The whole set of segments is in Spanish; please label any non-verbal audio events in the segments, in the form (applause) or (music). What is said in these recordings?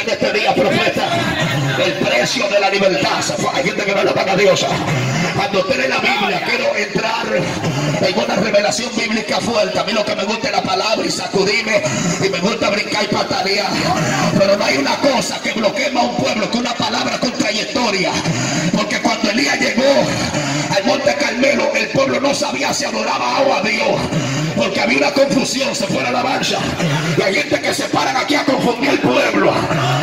en este día, profeta, el precio de la libertad. Hay gente que no le paga Dios. Cuando usted la Biblia, quiero entrar en una revelación bíblica fuerte. A mí lo que me gusta es la palabra y sacudirme y me gusta brincar y patalear. Pero no hay una cosa que bloquee a un pueblo que una palabra con trayectoria. Porque cuando Elías llegó al monte Carmelo, el pueblo no sabía si adoraba o a Dios. Porque había una confusión, se fue a la marcha. Y hay gente que se paran aquí a confundir el pueblo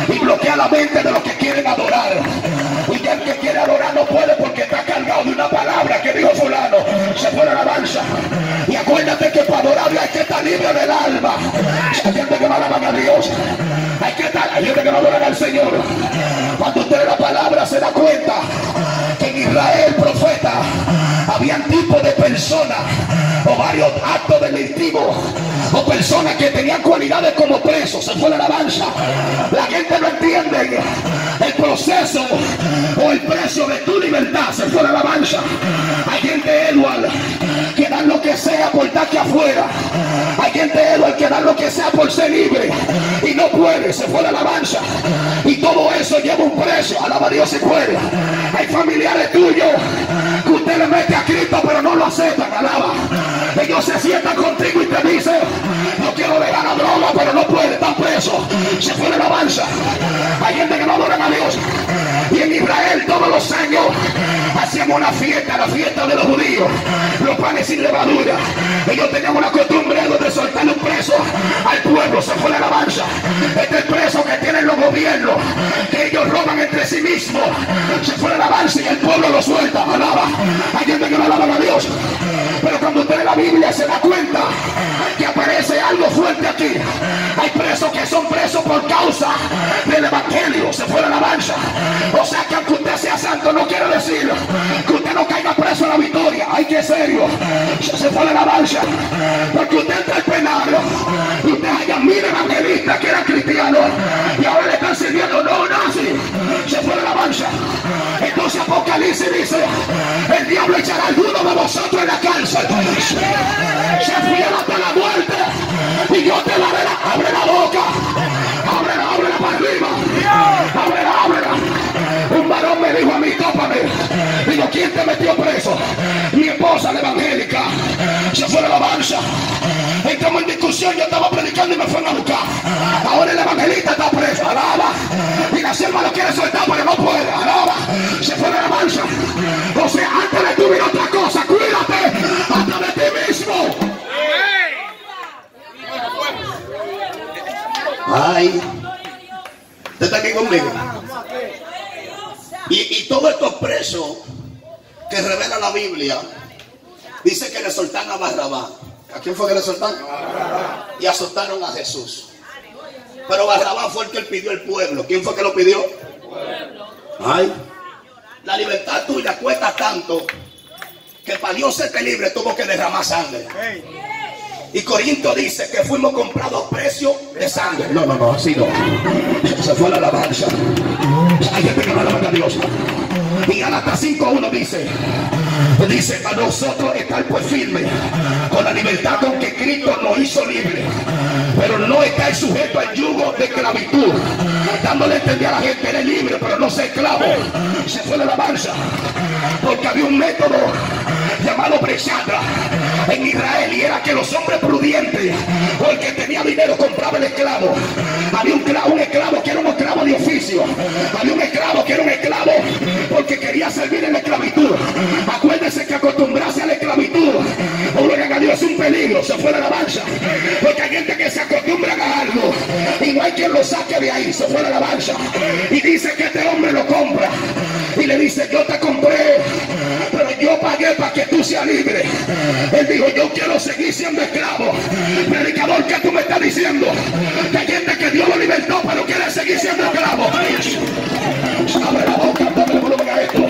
y bloquea la mente de los que quieren adorar. Que quiere adorar no puede porque está cargado de una palabra que dijo fulano. Se fue la marcha. Y acuérdate que para adorar hay que estar libre del alma. Hay gente que no alaban a Dios. Hay que estar, hay gente que no adoran al Señor. Cuando usted la palabra se da cuenta Israel, profeta, habían tipos de personas o varios actos delictivos o personas que tenían cualidades como presos. Se fue la alabanza. La gente no entiende el proceso o el precio de tu libertad. Se fue la alabanza. Hay gente, Edward, que dan lo que sea por estar aquí afuera. Hay gente, Edward, que dan lo que sea por ser libre y no puede. Se fue la alabanza. Y todo eso lleva un precio. Alaba Dios si puede. Hay familiares tuyos que usted le mete a Cristo, pero no lo aceptan. Alaba. Ellos se sientan contigo y te dicen, no quiero dejar la droga, pero no puede, están presos. Se fue la alabanza. Hay gente que no adora a Dios. Y en Israel todos los años hacíamos una fiesta, la fiesta de los judíos, los panes sin levadura. Ellos tenían una costumbre de soltar un preso al pueblo, se fue la alabanza. Este preso que tienen los gobiernos, que ellos roban entre sí mismos. Se fue la alabanza y el pueblo lo suelta, alaba. Hay gente que no alaba a Dios. Pero cuando usted lee la Biblia se da cuenta que algo fuerte aquí. Hay presos que son presos por causa del evangelio. Se fue la alabanza. O sea que aunque usted sea santo no quiere decir que usted no caiga preso en la victoria. Hay que serio. Se fue la alabanza. Porque usted entra penal y usted haya mil evangelistas que eran cristianos y ahora le están sirviendo no nazi. Se fue la alabanza. Entonces Apocalipsis dice, el diablo echará alguno de vosotros en la cárcel. Se fiel hasta la muerte. Y yo te daré la, abre la boca. Ábrela, ábrela para arriba. Ábrela, ábrela. Dijo a mí, tópame. Digo, ¿quién te metió preso? Mi esposa, la evangélica. Se fue de la alabanza. Estamos en discusión, yo estaba predicando y me fueron a buscar. Ahora el evangelista está preso, alaba. Y la sierva lo quiere soltar, pero no puede, alaba. Se fue de la alabanza. O sea, antes de tu vida otra cosa, cuídate hasta de ti mismo. Ay, ¿usted está aquí conmigo? Y, y todos estos presos que revela la Biblia, dice que le soltaron a Barrabás. ¿A quién fue que le soltaron? Y azotaron a Jesús. Pero Barrabás fue el que pidió el pueblo. ¿Quién fue que lo pidió? Ay, la libertad tuya cuesta tanto que para Dios serte libre tuvo que derramar sangre. Y Corinto dice que fuimos comprados a precio de sangre. No, no, no, así no. Se fue la alabanza. Hay gente que no alaba a Dios. Y Gálatas 5.1 dice, dice, a nosotros estar pues firme con la libertad con que Cristo nos hizo libre, pero no estar sujeto al yugo de esclavitud, dándole a entender a la gente, eres libre, pero no sé esclavo. Se fue la alabanza, porque había un método llamado Brechandra en Israel y era que los hombres prudentes o el que tenía dinero compraba el esclavo. Había un, esclavo, un esclavo que era un esclavo de oficio. Había un esclavo que era un esclavo porque quería servir en la esclavitud. Acuérdense que acostumbrarse a la esclavitud, lo a Dios es un peligro, se fue la alabanza. Porque hay gente que se acostumbra a algo y no hay quien lo saque de ahí, se fue la alabanza. Y dice que este hombre lo compra y le dice, yo te compré, pero yo pagué para que tú seas libre. Él dijo, yo quiero seguir siendo esclavo. Predicador, que tú me estás diciendo? Que hay gente que Dios lo libertó, pero quiere seguir siendo esclavo. Abre la boca, dame el volumen a esto.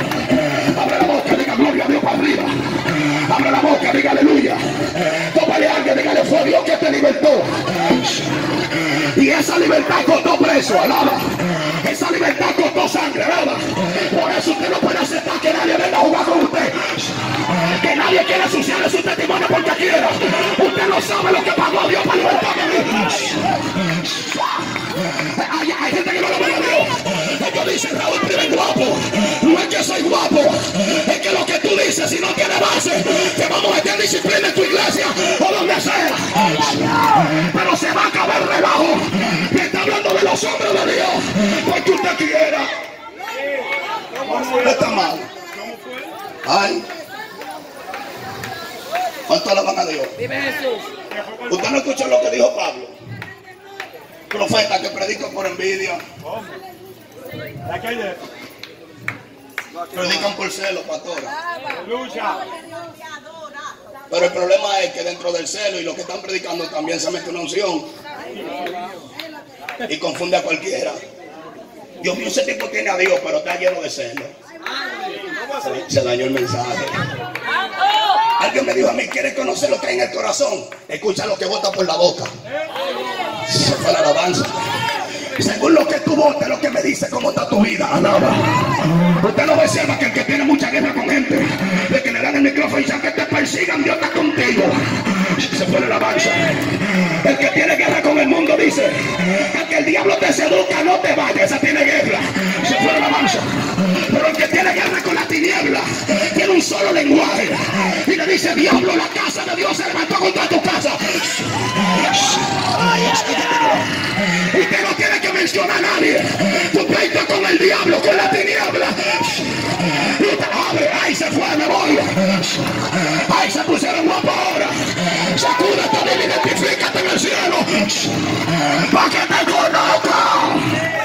Abre la boca, diga gloria a Dios para arriba. Abre la boca, diga aleluya. Tómale a alguien, dígale, fue Dios que te libertó. Y esa libertad costó preso, alaba. Esa libertad costó sangre, alaba. Por eso usted no puede aceptar que nadie venga a jugar con usted. Que nadie quiera ensuciarle su testimonio porque quiera. Usted no sabe lo que pagó Dios para libertarme. Hay, hay gente que no lo ve cuando dice Raúl Pérez guapo, no es que soy guapo, es que lo que tú dices, si no tiene base, te vamos a meter disciplina en tu iglesia o donde sea. Pero se va a acabar relajo. Me está hablando de los hombres de Dios, pues porque usted quiera. Está mal. Ay. ¿Cuánto alaban a Dios? Usted no escuchó lo que dijo Pablo. Profeta que predica por envidia. Predican por celo, pastora. Pero el problema es que dentro del celo y lo que están predicando también se mete una unción. Y confunde a cualquiera. Dios mío, ese tipo tiene a Dios, pero está lleno de celo. Se dañó el mensaje. Alguien me dijo a mí, ¿quieres conocer lo que hay en el corazón? Escucha lo que bota por la boca. Se fue la alabanza. Según lo que tú votes, lo que me dice, cómo está tu vida. Alaba. Usted no observa que el que tiene mucha guerra con gente, de que le dan el micrófono y dicen que te persigan, Dios está contigo. Se fue la alabanza. El que tiene guerra con el mundo dice, el que el diablo te seduzca, no te vayas, esa tiene guerra. Se fue la alabanza. Pero el que tiene guerra con la tiniebla, tiene un solo lenguaje. Y le dice, diablo, la casa de Dios se levantó contra tu casa. Usted no tiene que mencionar a nadie. Tu pleito con el diablo, con la tiniebla. Y usted abre, ahí se fue, me voy. Ahí se pusieron guapo ahora. Sacúdete, dile, identifícate en el cielo. Para que te conozcan.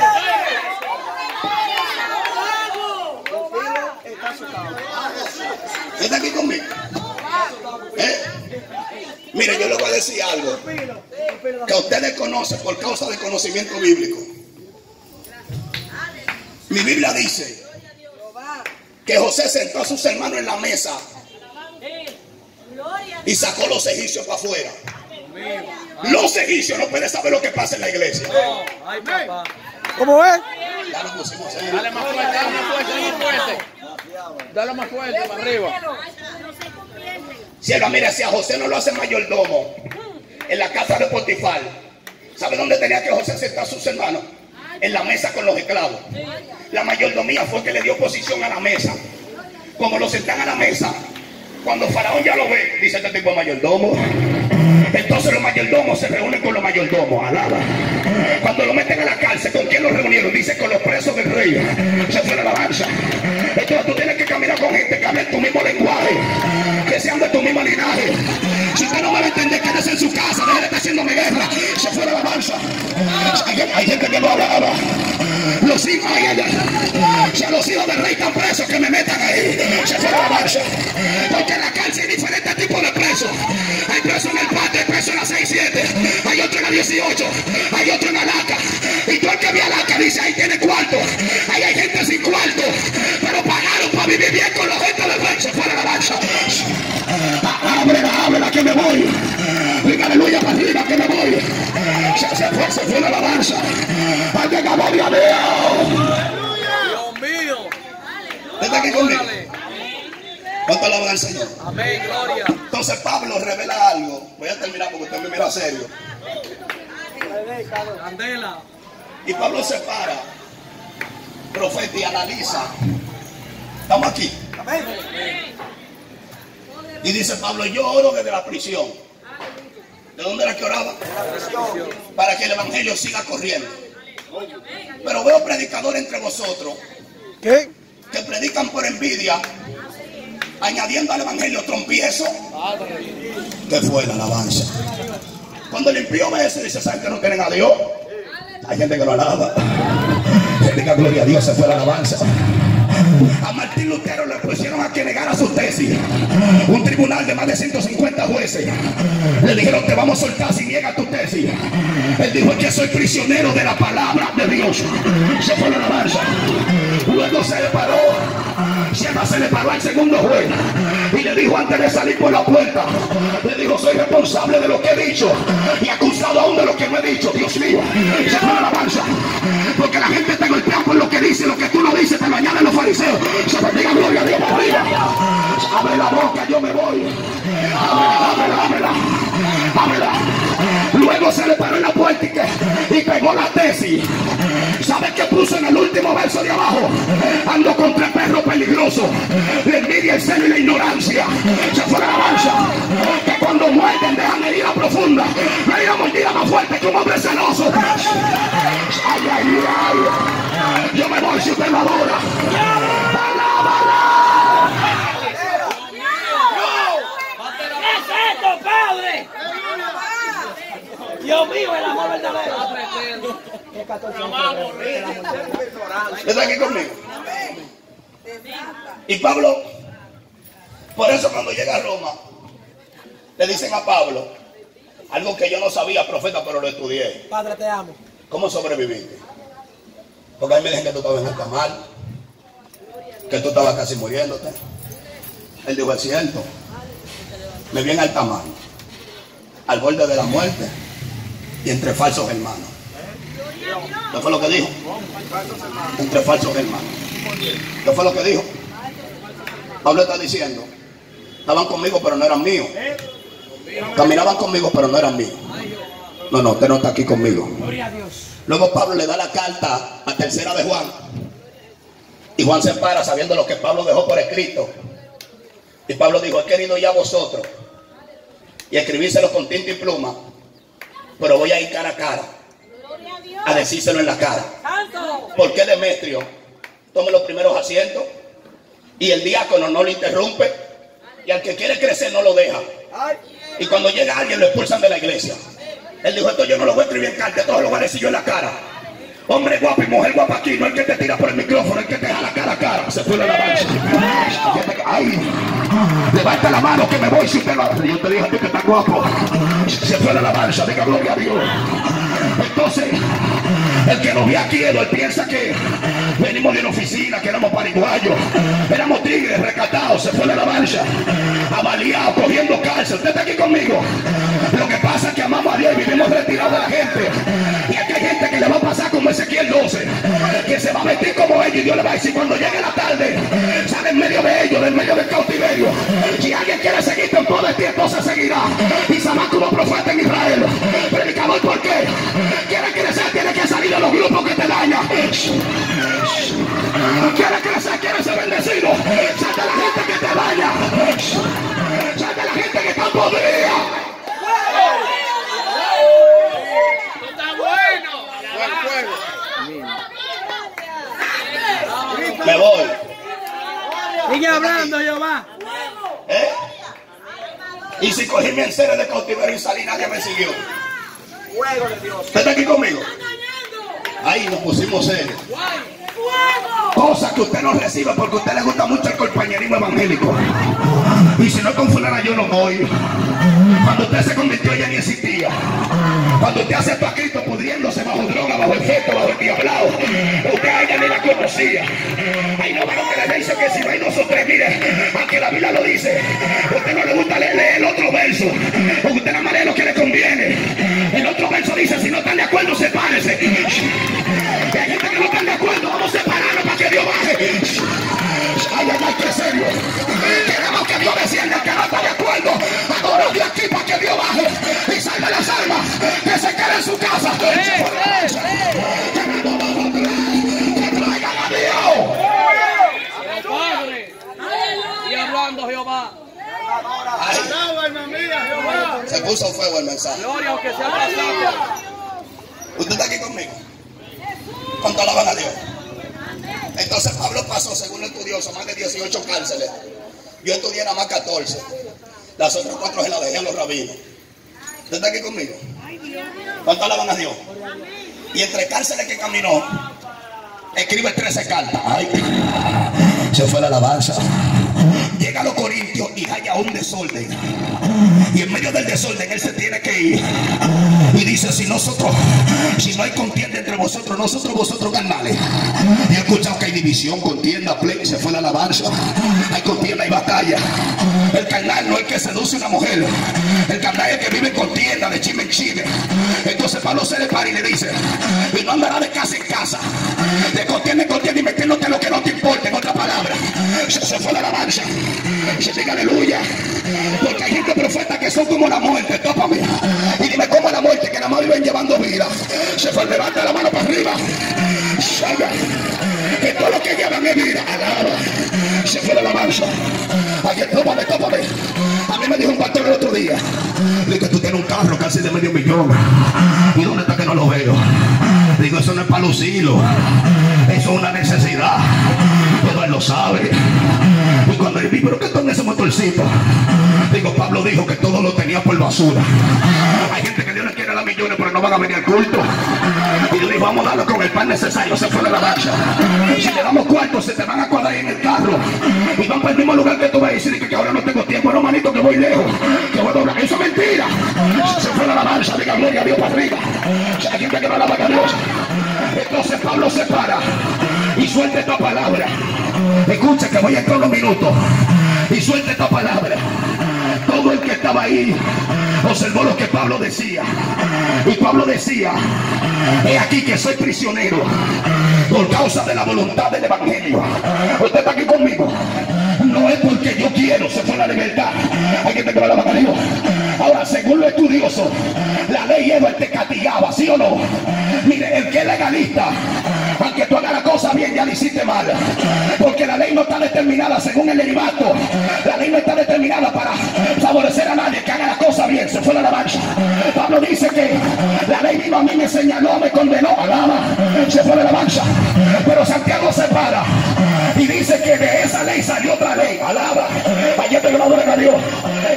¿Está aquí conmigo? ¿Eh? Mire, yo le voy a decir algo que ustedes conocen por causa del conocimiento bíblico. Mi Biblia dice que José sentó a sus hermanos en la mesa y sacó los egipcios para afuera. Los egipcios no pueden saber lo que pasa en la iglesia. ¿Cómo es? Ya lo pusimos en- Dale más fuerte, dale más fuerte, dale más fuerte. Dale más fuerte, para arriba. Sierva, mire, si a José no lo hace mayordomo en la casa de Potifar, ¿sabe dónde tenía que José sentar a sus hermanos? En la mesa con los esclavos. La mayordomía fue que le dio posición a la mesa. Como lo sentan a la mesa, cuando Faraón ya lo ve, dice este tipo de mayordomo. Entonces los mayordomos se reúnen con los mayordomos, alaba. Cuando lo meten a la cárcel, ¿con quién lo reunieron? Dice con los presos del rey. Se fue la alabanza. Entonces tú tienes que caminar con gente que hable tu mismo lenguaje, que sean de tu mismo linaje. Si usted no me va a entender, quédese en su casa, déjale estar haciéndome guerra. Se fue la alabanza. Hay, hay gente que no hablaba. Los hijos, ay, ay, ay. Si a los hijos del rey están presos, que me metan ahí. Se fue la alabanza. Porque en la cárcel hay diferentes tipos de presos. Hay presos en el patio, hay presos en la 6-7, hay otro en la 18, hay otro en Alaca. Y tú el que ve Alaca dice, ahí tiene cuarto. Ahí hay gente sin cuarto. Pero pagaron para vivir bien con la gente del rey. Se fue la alabanza. Ábrela, ábrela, que me voy. Diga aleluya para arriba, que me voy. Se, se fue, se fue la alabanza. Hay que acabar de Dios. Dios mío. ¿Está aquí conmigo? ¿Cuánto alaban al Señor? Amén, gloria. Entonces Pablo revela algo. Voy a terminar porque usted me mira serio. Candela. Y Pablo se para, profeta y analiza. Estamos aquí. Y dice Pablo, yo oro desde la prisión. ¿De dónde era que oraba? Para que el evangelio siga corriendo. Pero veo predicadores entre vosotros ¿Qué? que predican por envidia, añadiendo al evangelio trompiezo. Que fue la alabanza. Cuando el impío ve eso, dice, ¿saben que no tienen a Dios? Hay gente que lo alaba. (laughs) Diga gloria a Dios, se fue la alabanza. A Martín Lutero le pusieron a que negara su tesis. Un tribunal de más de 150 jueces le dijeron: Te vamos a soltar si niega tu tesis. Él dijo: que soy prisionero de la palabra de Dios. Se fue la alabanza. Luego se le paró. Siempre se le paró al segundo juez y le dijo antes de salir por la puerta: Le dijo: Soy responsable de lo que he dicho y acusado aún de lo que no he dicho. Dios mío, se fue la alabanza. Porque la gente te golpea por lo que dice, lo que tú no dices, te lo añaden los fariseos. Se bendiga gloria a Dios. Abre la boca, yo me voy. Ábrela, ábrela, ábrela. Ábrela. Luego se le paró en la puerta y, pegó la tesis. ¿Sabe qué puso en el último verso de abajo? Ando contra perros peligrosos. La envidia, el celo y la ignorancia. Se fue la alabanza. Que cuando muerden dejan herida profunda. No hay una mordida más fuerte que un hombre celoso. Ay, ay, ay. Yo me voy si usted lo adora. Alábala. ¿Qué es esto, Padre? Dios mío, el amor verdadero. ¿Está aquí conmigo? Y Pablo, por eso cuando llega a Roma, le dicen a Pablo, algo que yo no sabía, profeta, pero lo estudié. Padre, te amo. ¿Cómo sobreviviste? Porque a mí me dijeron que tú estabas en alta mar, que tú estabas casi muriéndote. Él dijo, es cierto. Me vi en alta mar, al borde de la muerte y entre falsos hermanos. ¿Qué fue lo que dijo? Entre falsos hermanos. ¿Qué fue lo que dijo? Pablo está diciendo, estaban conmigo pero no eran míos. Caminaban conmigo pero no eran míos. No, no, usted no está aquí conmigo. Luego Pablo le da la carta a tercera de Juan. Y Juan se para sabiendo lo que Pablo dejó por escrito. Y Pablo dijo, he querido ya vosotros. Y escribírselo con tinta y pluma. Pero voy a ir cara a cara. A decírselo en la cara. ¿Por qué Demetrio tome los primeros asientos? Y el diácono no lo interrumpe. Y al que quiere crecer no lo deja. Y cuando llega alguien lo expulsan de la iglesia. Él dijo, esto yo no lo voy a escribir en carta, esto lo voy a yo en la cara. Hombre guapo y mujer guapa aquí, no el que te tira por el micrófono, el que te jala cara a cara. Se fue la alabanza. Ay, levanta la mano que me voy si usted lo. Yo te dije a ti que está guapo. Se fue la alabanza, diga gloria a Dios. Entonces, el que nos ve aquí, él piensa que venimos de una oficina, que éramos pariguayos, éramos tigres recatados, se fue la alabanza, avaliados, cogiendo cárcel. Usted está aquí conmigo. Lo que pasa es que amamos a Dios y vivimos retirados de la gente. Y que le va a pasar como Ezequiel 12, que se va a meter como ellos y Dios le va a decir cuando llegue la tarde, sale en medio de ellos, en medio del cautiverio. Si alguien quiere seguirte en todo el tiempo, se seguirá. Y será como profeta en Israel. Predicador, ¿por qué? Quiere crecer, tiene que salir de los grupos que te dañan. Quiere crecer, quiere ser bendecido. Sal de la gente que te daña. Sal de la gente que está podrida. Me voy. Sigue hablando, Jehová. ¿Eh? Y si cogí mi enseres de cautiverio y salí, nadie me siguió. ¿Usted está aquí conmigo? Ahí nos pusimos serios. Cosas que usted no recibe porque a usted le gusta mucho el compañerismo evangélico. Y si no con fulana, yo no voy. Cuando usted se convirtió, ella ni existía. Cuando usted aceptó a Cristo pudriéndose bajo droga, bajo efecto, bajo el diablado, usted a ella ni la conocía. Ahí no va lo que le dice que si no hay dos o tres, mire, aunque la Biblia lo dice, usted no le gusta leer, leer el otro verso, porque usted nada más lee lo que le conviene. Dice, si no están de acuerdo, sepárese. Y hay gente que no están de acuerdo, vamos a separarnos para que Dios baje. Ay, ay, ay, qué serio. Queremos que Dios descienda, que no está de acuerdo. Adora de aquí para que Dios baje y salve las almas. Que se quede en su casa. Que traigan a Dios. Padre. Y hablando Jehová. Se puso fuego el mensaje. Gloria aunque sea pasado. ¿Usted está aquí conmigo? ¿Cuánto alaban a Dios? Entonces Pablo pasó, según estudioso, más de 18 cárceles. Yo estudié nada más 14. Las otras cuatro se las dejé a los rabinos. ¿Usted está aquí conmigo? ¿Cuánto alaban a Dios? Y entre cárceles que caminó, escribe 13 cartas. Ay, (laughs) se fue la alabanza. Llega a los Corintios y haya un desorden. Y en medio del desorden él se tiene que ir. Y dice, si nosotros, si no hay contienda entre vosotros, nosotros vosotros ganales. Y he escuchado que hay división, contienda, play, se fue la alabanza. Hay contienda y batalla. El carnal no es que seduce a una mujer. El carnal es que vive en contienda de chisme en chisme. Entonces Pablo se le para y le dice, y no andará de casa en casa. De contienda en contienda y metiéndote lo que no te importa, en otra palabra. Se, se fue la alabanza. Se diga aleluya. Porque hay gente profeta que son como la muerte. Tópame. Y dime cómo la muerte que nada más viven llevando vida. Se fue, levanta la mano para arriba. Salga. Que todo lo que llevan es vida. Alaba. Se fue la mancha. Ay, tópame, tópame. A mí me dijo un pastor el otro día. Dice tú tienes un carro casi de medio millón. ¿Y dónde está que no lo veo? Digo, eso no es para lucirlo. Eso es una necesidad. Lo sabe. Y cuando él vi, pero ¿qué con ese motorcito? Digo, Pablo dijo que todo lo tenía por basura. Hay gente que Dios le quiere dar millones, pero no van a venir al culto. Y yo digo, vamos a darlo con el pan necesario. Se fue de la marcha. Si le damos cuartos, se te van a cuadrar en el carro. Y van para el mismo lugar que tú vas a decir que, que ahora no tengo tiempo. No, manito, que voy lejos. Que voy a doblar. Eso es mentira. Se fue de la marcha. Diga, gloria a Dios. Si hay gente que no alaba a Dios. Entonces Pablo se para y suelta esta palabra. Escucha que voy a entrar unos minutos y suelta esta palabra. Todo el que estaba ahí observó lo que Pablo decía. Y Pablo decía, he aquí que soy prisionero por causa de la voluntad del Evangelio. Usted está aquí conmigo. No es porque yo quiero, se fue la libertad. Hay que tener la Dios. Ahora, según lo estudioso, la ley Eva te castigaba, ¿sí o no? Mire, el que es legalista, aunque tú hagas la cosa bien, ya lo hiciste mal. Porque la ley no está determinada según el derivato. La ley no está determinada para favorecer a nadie que haga la cosa bien. Se fue la alabanza. Pablo dice que la ley vino a mí, me señaló, me condenó. Alaba. Se fue la alabanza. Pero Santiago se para y dice que de esa ley salió otra ley. Alaba. Ayer te gloria a Dios.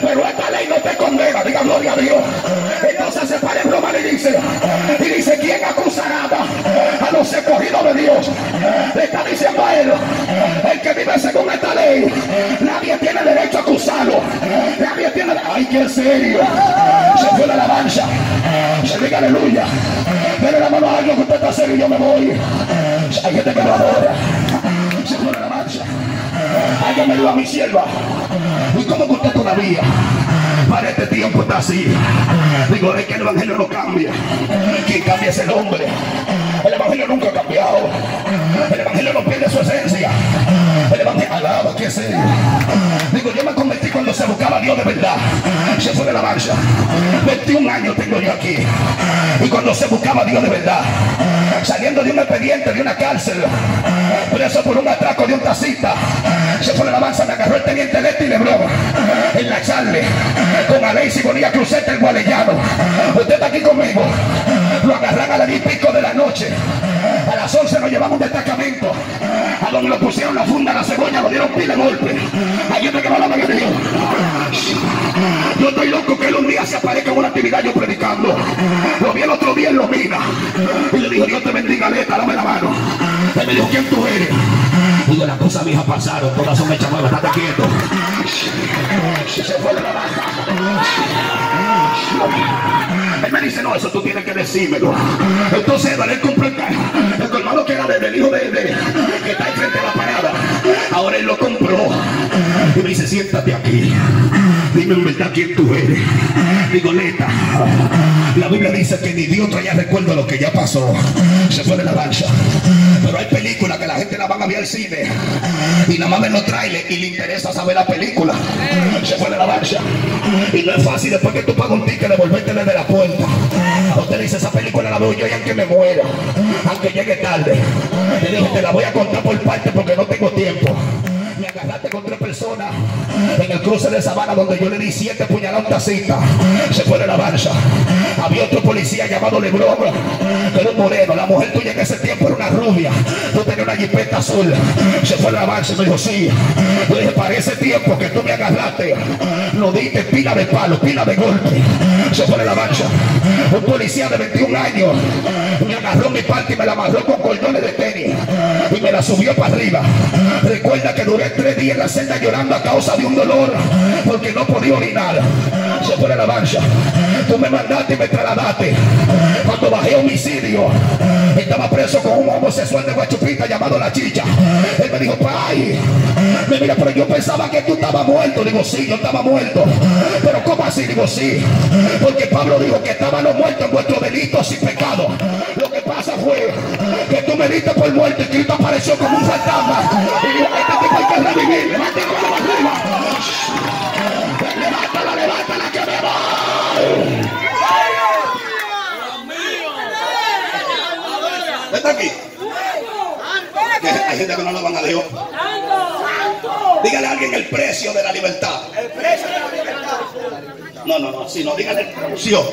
Pero esta ley no te condena. Diga gloria a Dios. Entonces se para Roma y dice, y dice, ¿quién acusará a los escogidos de Dios? Le está diciendo a él, el que vive según esta ley, nadie tiene derecho a acusarlo. Nadie tiene, ay, qué serio. Se fue la alabanza. Se diga aleluya. Pero la mano a alguien que usted está serio y yo me voy. Hay gente que lo adora. Se fue la alabanza. Alguien me a mi sierva. ¿Y cómo que usted todavía? Para este tiempo está así. Digo, es que el evangelio no cambia. Quien cambia es el hombre. El evangelio nunca ha cambiado. El evangelio no pierde su esencia. El evangelio, alaba que serio. Digo, yo me convertí cuando se buscaba a Dios de verdad. Se fue de la marcha. 21 años tengo yo aquí. Y cuando se buscaba a Dios de verdad, saliendo de un expediente, de una cárcel, preso por un atraco de un taxista, se fue de la marcha, me agarró el teniente Leti Lebrón en la charle con Alexis Bonilla Cruzeta el Gualellano. Usted está aquí conmigo. Lo agarran a las 10 y pico de la noche. A las 11 nos llevamos un destacamento. A donde lo pusieron la funda, la cebolla, lo dieron pile golpe. Hay gente que no la de Dios. Yo estoy loco que él un día se aparezca en una actividad yo predicando. Lo vi el otro día en Lomina. Y le dijo, Dios te bendiga, Leta, dame la mano. Él me dijo, ¿quién tú eres? Digo, las cosas viejas pasaron, todas son hechas nuevas, estate quieto. Se fue la Él me dice, no, eso tú tienes que decírmelo. Entonces, él compró el, colmado que era del hijo de, de, que está enfrente de la parada. Ahora él lo compró. Y me dice, siéntate aquí. Dime en verdad quién tú eres. Digo, neta. La Biblia dice que ni Dios traía recuerdo de lo que ya pasó. Se fue de la lancha. Pero hay películas que la gente la van a ver al cine. Y más ven los trailers y le interesa saber la película. Se fue de la lancha. Y no es fácil después que tú pagas un ticket devolverte desde la puerta. Usted dice, esa película la veo yo y aunque me muera, aunque llegue tarde. Le digo, te la voy a contar por parte porque no tengo tiempo me agarraste con tres personas en el cruce de Sabana donde yo le di siete puñaladas tacita. Se fue de la marcha. Había otro policía llamado Lebron, que era un moreno. La mujer tuya en ese tiempo era una rubia. Tú tenías una jipeta azul. Se fue de la marcha y me dijo, sí. Yo dije, para ese tiempo que tú me agarraste, no diste pila de palo, pila de golpe. Fue de la marcha. Un policía de 21 años me agarró mi parte y me la amarró con cordones de tenis y me la subió para arriba. Recuerda que duré tres días en la celda llorando a causa de un dolor porque no podía orinar. Fue de la marcha. Tú me mandaste y me trasladaste. Cuando bajé homicidio, estaba preso con un homosexual de Guachupita llamado La Chicha. Él me dijo, pai, me mira, pero yo pensaba que tú estabas muerto. Digo, sí, yo estaba muerto. Pero ¿cómo así? Digo, sí. Porque Pablo dijo que estaban los muertos en vuestros delitos y pecados. Lo que pasa fue que tú me diste por muerto y Cristo apareció como un fantasma. Y dijo, este tipo hay que revivir. Levanta la arriba. Levántala, levántala que me va. Está aquí. Hay gente que no alaban a Dios. Dígale a alguien el precio de la libertad. El precio de la libertad. No, no, no, sino dígale el precio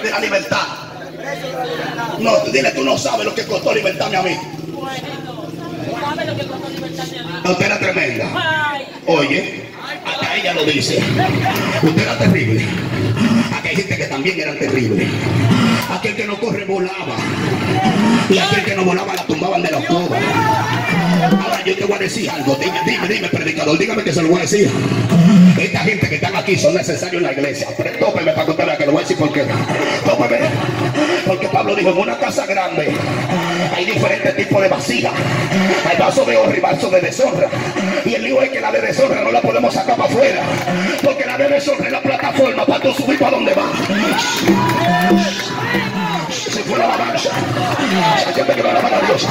de la libertad. No, dile, tú no sabes lo que costó libertarme a mí. No, usted era tremenda. Oye, acá ella lo dice. Usted era terrible. Aquí hay gente que también era terrible. Aquel que no corre volaba. Y aquel que no volaba la tumbaban de la coba. Yo te voy a decir algo. Dime, dime, dime, predicador. Dígame que se lo voy a decir. Esta gente que están aquí son necesarios en la iglesia. Pero tópeme para vea que lo voy a decir por qué. Tópeme. Porque Pablo dijo, en una casa grande hay diferentes tipos de vasijas. Hay vasos de honra y vasos de deshonra. Y el lío es que la de deshonra no la podemos sacar para afuera. Porque la de deshonra es la plataforma para tú subir para donde va. Si fuera la gente que no alaban a Dios.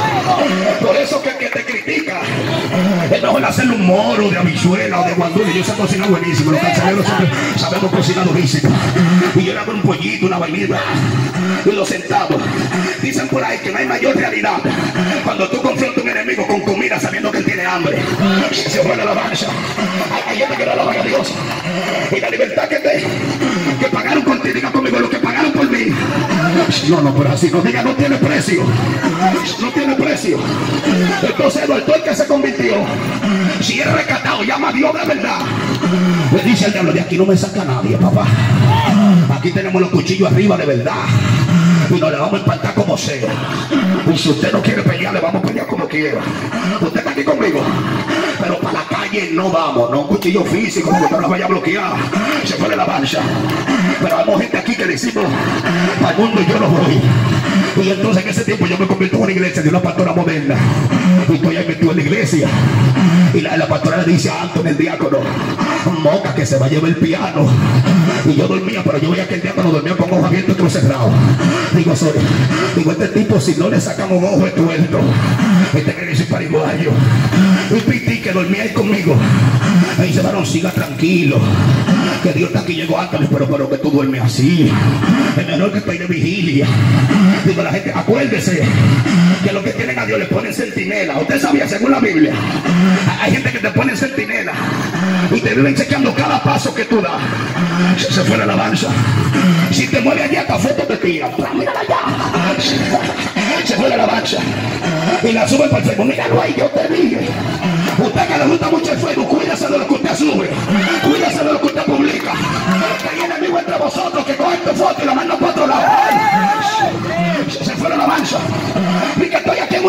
Por eso que el que te critica es mejor hacerle un moro de habichuela o de guandule. Yo sé cocinar buenísimo. Los cancereros siempre sabemos cocinar durísimo. Y yo le hago un pollito, una vainilla y sentados. Dicen por ahí que no hay mayor realidad cuando tú confrontas a un enemigo con comida sabiendo que él tiene hambre. Se fue la alabanza. Hay gente que no alaba a Dios. Y la libertad que te que pagaron ti, diga conmigo lo que pagaron No, no, pero así no diga, no tiene precio. No tiene precio. Entonces el doctor que se convirtió, si es recatado, llama a Dios de verdad. Le dice al diablo, de aquí no me saca nadie, papá. Aquí tenemos los cuchillos arriba de verdad. Y nos le vamos a espantar como sea. Y si usted no quiere pelear, le vamos a pelear como quiera. Usted está aquí conmigo. Pero no vamos, no un cuchillo físico, porque usted la vaya a bloquear. Se de la marcha. Pero hay gente aquí que decimos, al mundo yo no voy. Y entonces en ese tiempo yo me convierto en una iglesia de una pastora moderna. Y estoy ahí metido en la iglesia. Y la, la pastora le dice a Anton, el diácono, moca que se va a llevar el piano. Y yo dormía, pero yo veía que el diácono dormía con ojos abiertos y cerrados. Digo, sorry. Digo, este tipo, si no le sacamos ojo, es tuerto. Este que dice pariguayo. Y Piti, que dormía ahí conmigo. Me dice, varón, siga tranquilo. Que Dios está aquí, llegó antes, pero, pero que tú duermes así. Es mejor que estoy de vigilia. Digo, la gente, acuérdese que tienen a Dios le ponen centinela. Usted sabía, según la Biblia, hay gente que te pone centinela y te viven chequeando cada paso que tú das. Se, fue la alabanza. Si te mueves allá, hasta foto te allá. Se fue la alabanza. Y la suben para el Facebook. Míralo ahí, yo te dije. Usted que le gusta mucho el Facebook, cuídese de lo que usted sube. Cuídese de lo que usted publica. Que hay enemigo entre vosotros que cogen tu foto y la mandan para otro lado. Se, se fue la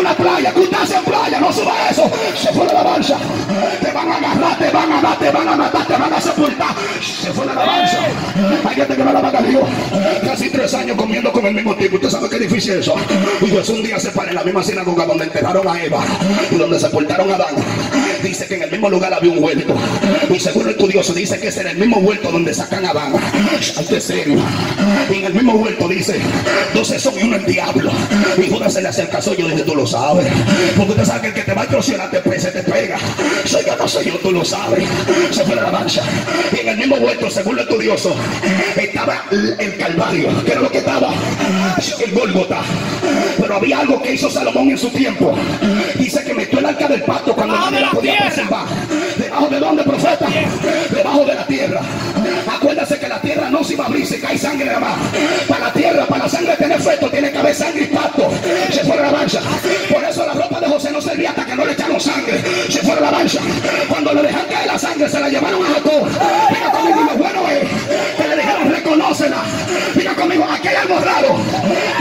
una playa, hace en playa, no suba eso. Se fue la alabanza. Te van a agarrar, te van a dar, te van a matar, te van a sepultar. Se fue la alabanza. Hay gente que no la va a Dios. Casi tres años comiendo con el mismo tipo. Usted sabe qué difícil es eso. Y pues un día se para en la misma sinagoga donde enterraron a Eva y donde sepultaron a Adán. Dice que en el mismo lugar había un huerto. Y según el estudioso dice que es en el mismo huerto donde sacan a Adán. Esto es serio. Y en el mismo huerto dice, doce son y uno el diablo. Y Judas se le acerca, soy yo, dice, tú lo sabes. Porque usted sabe que el que te va a traicionar después se te pega. Soy yo, no soy yo, tú lo sabes. Se fue la mancha. Y en el mismo huerto, según el estudioso, estaba el Calvario, que era lo que estaba, el Gólgota. Pero había algo que hizo Salomón en su tiempo. Dice que metió el arca del pacto cuando nadie la podía preservar. ¿Debajo de dónde, profeta? Debajo de la tierra. Acuérdase que la tierra no se va a abrir si cae sangre nada más. Para la tierra, para la sangre tener efecto, tiene que haber sangre y pacto. Se fue la mancha. Por eso la ropa de José no servía hasta que no le echaron sangre. Se fue la mancha. Cuando le dejaron caer la sangre, se la llevaron a Jacob. Mira conmigo, y lo bueno es que le dijeron, reconócela. Mira conmigo, aquí hay algo raro.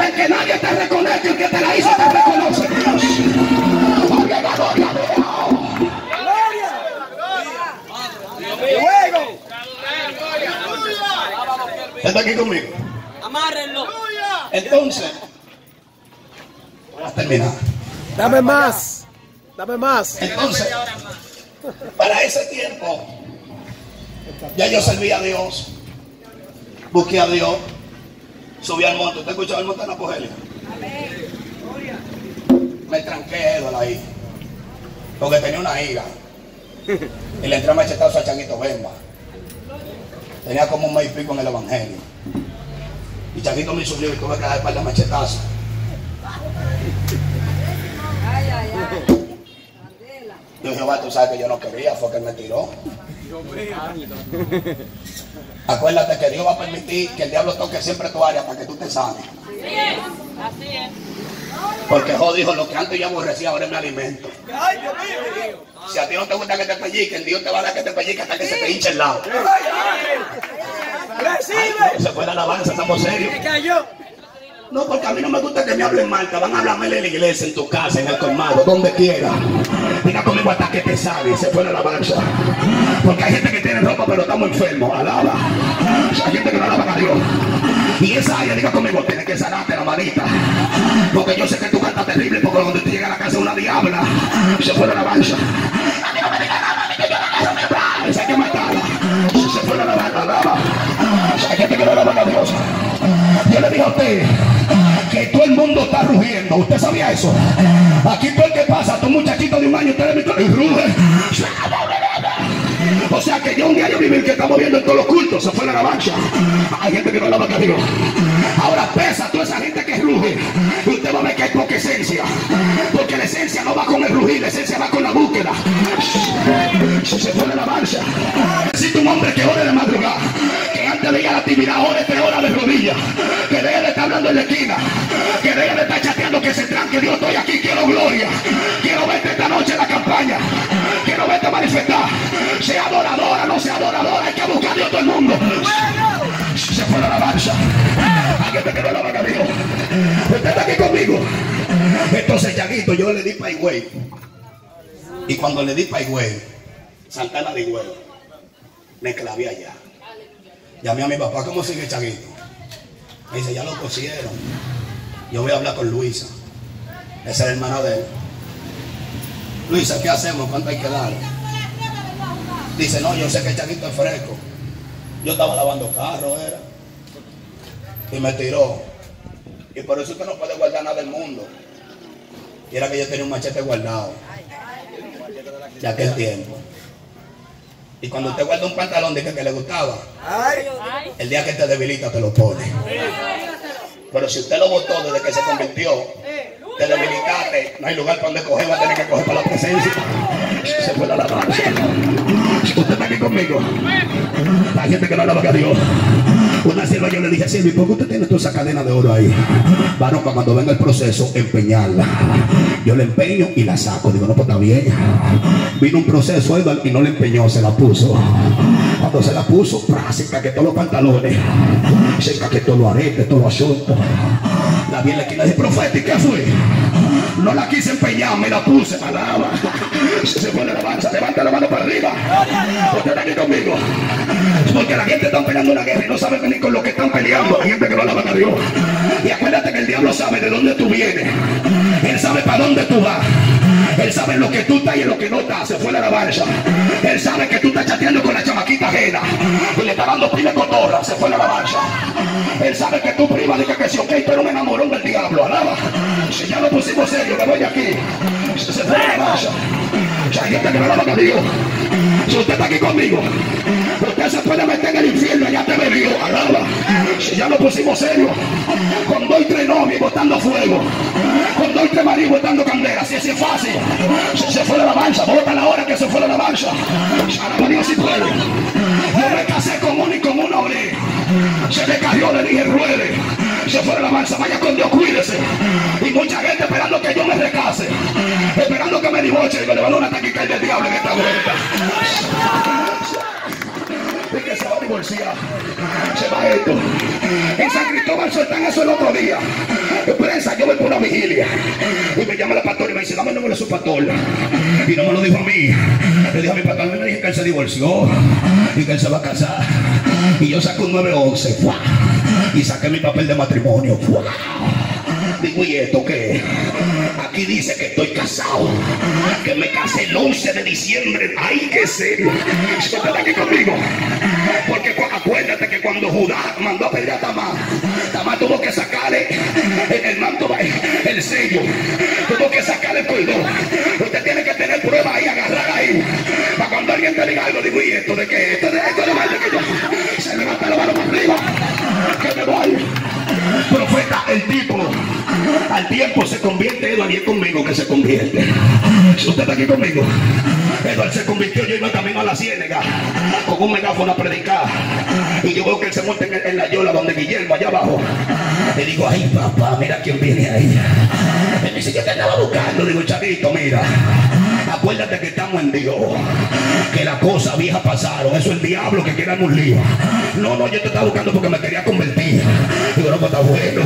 El que nadie te reconoce, el que te la hizo te reconoce. Oye, la gloria de Dios. ¿Está aquí conmigo? Amárrenlo. Entonces, voy a terminar. Dame más. Dame más. Entonces, para ese tiempo, ya yo servía a Dios, busqué a Dios, subí al monte. ¿Usted escuchó el monte de Napogelio? Me tranqué de ahí, porque tenía una hija. Y le entré a machetazo a Changuito Bemba. Tenía como un mes y pico en el evangelio. Y Changuito me subió y tuve que dar par de machetazos. Dijo Jehová, tú sabes que yo no quería, fue que él me tiró. Acuérdate que Dios va a permitir que el diablo toque siempre tu área para que tú te sanes. Así es. Porque Job dijo, lo que antes yo aborrecía, ahora es mi alimento. Si a ti no te gusta que te pelliquen, Dios te va a dar que te pellique hasta que se te hinche el lado. Recibe. Se fue la alabanza, estamos serios. No, porque a mí no me gusta que me hablen mal, te van a hablar mal en la iglesia, en tu casa, en el colmado, donde quiera. Diga conmigo hasta que te sale, se fue la alabanza. Porque hay gente que tiene ropa pero estamos enfermos, alaba. Hay gente que no alaba a Dios. Y esa área, diga conmigo, tiene que sanarte la manita. Porque yo sé que tú cantas terrible, porque cuando tú llegas a la casa una diabla, se fue la alabanza. A yo la casa. Se fue la alaba. Hay que a Dios. Yo le dije a usted que todo el mundo está rugiendo. ¿Usted sabía eso? Aquí todo el que pasa, todo muchachito de un año, usted le y ruge. O sea que yo un diario vivir que estamos viendo en todos los cultos, se fue la alabanza. Hay gente que no alaba a Dios. Ahora pesa toda esa gente que ruge. Y usted va a ver que hay poca esencia. Porque la esencia no va con el rugir, la esencia va con la búsqueda. Se fue la alabanza. Necesito un hombre que ore de madrugada. Que antes de ir a la actividad ore tres horas de rodillas. Que deje de estar hablando en la esquina. Que deje de estar chateando que se tranque. Dios, estoy aquí, quiero gloria. Quiero verte esta noche en la campaña. Quiero verte manifestar. Sea adoradora, no sea adoradora. Hay que buscar a todo el mundo. Se fue la alabanza. Alguien te quedó la vaca, Dios. Usted está aquí conmigo. Entonces, Yaguito, yo le di pa' güey. Y cuando le di pa' güey, Santana de güey, me clavé allá. Llamé a mi papá, ¿cómo sigue Chaguito? Me dice, ya lo cosieron. Yo voy a hablar con Luisa. Esa es la hermana de él. Luisa, ¿qué hacemos? ¿Cuánto hay que dar? Dice, no, yo sé que Chaguito es fresco. Yo estaba lavando carro, era. Y me tiró. Y por eso usted no puede guardar nada del mundo. Y era que yo tenía un machete guardado. De aquel tiempo. Y cuando usted guarda un pantalón de que, que le gustaba, Ay. Ay. el día que te debilita te lo pone. Pero si usted lo votó desde que se convirtió, te debilitaste, no hay lugar para donde coger, va a tener que coger para la presencia. Se fue la alabanza. Usted está aquí conmigo. La gente que no alaba a Dios. Una sierva yo le dije, Silvia, ¿por qué usted tiene toda esa cadena de oro ahí? Para cuando venga el proceso, empeñarla. Yo la empeño y la saco. Digo, no, pues está bien. Vino un proceso, Edward, y no le empeñó, se la puso. Cuando se la puso, se encaquetó los pantalones. Se encaquetó los aretes, todos los asuntos. La vi en la esquina de profeta, ¿y qué fue? No la quise empeñar, me la puse, alaba. Se fue la alabanza, levanta la mano para arriba. Aquí conmigo. Porque la gente está peleando una guerra y no sabe ni con lo que están peleando. Hay gente que no alaban a Dios. Y acuérdate que el diablo sabe de dónde tú vienes. Él sabe para dónde tú vas. Él sabe lo que tú estás y lo que no estás. Se fue la alabanza. Él sabe que tú estás chateando con la chamaquita ajena. Y le está dando pile cotorra. Se fue la alabanza. Él sabe que tú privas de que, que si ok, pero me enamoró del diablo. Alaba. Si ya lo pusimos serio, me voy aquí. Se fue la alabanza. Hay gente que no a Dios. Si usted está aquí conmigo, usted se puede meter en el infierno, ya te bebió, alaba. Si ya lo pusimos serio, con dos y tres novios botando fuego, con dos y tres maridos botando candela, si así es fácil. Si se fue la alabanza, bota la hora que se fue la alabanza. Alaba Dios si puede. Yo me y con una oré. Se me cayó, le dije ruede. Se fue la alabanza, vaya con Dios, cuídese. Y mucha gente esperando que yo me recase, esperando que me divorcie. Digo, le van a una taquicardia del diablo en esta vuelta. Es que se va a divorciar. Se va esto. En San Cristóbal sueltan eso el otro día. En prensa, yo voy por una vigilia. Y me llama la pastora y me dice, dame el número de su pastor. Y no me lo dijo a mí. Le dijo a mi pastor, me dije que él se divorció. Y que él se va a casar. Y yo saco un 911. ¡fua! Y saqué mi papel de matrimonio. ¡fua! Digo, ¿y esto qué? Aquí dice que estoy casado. Que me casé el 11 de diciembre. ¡Ay, qué serio! Está aquí conmigo. Porque cu- acuérdate que cuando Judá mandó a pedir a Tamar, Tamar tuvo que sacarle el, el manto, el sello. Tuvo que sacarle el cordón. Usted tiene que tener prueba ahí, agarrar ahí. Cuando alguien te diga algo, digo, ¿y esto de qué? Esto de esto de mal de que yo. Se levanta la mano para arriba. Que me voy. Profeta, el título Al tiempo se convierte Eduardo y es conmigo que se convierte. Usted está aquí conmigo, Eduardo se convirtió, yo iba camino a la ciénaga con un megáfono a predicar. Y yo veo que él se monta en, en la yola donde Guillermo, allá abajo. Le digo, ay papá, mira quién viene ahí. Me dice, yo te andaba buscando. Digo, chavito, mira. Acuérdate que estamos en Dios. Que las cosas viejas pasaron. Eso es el diablo que quiere darme un lío. No, no, yo te estaba buscando porque me quería convertir. Digo, no, pues está bueno.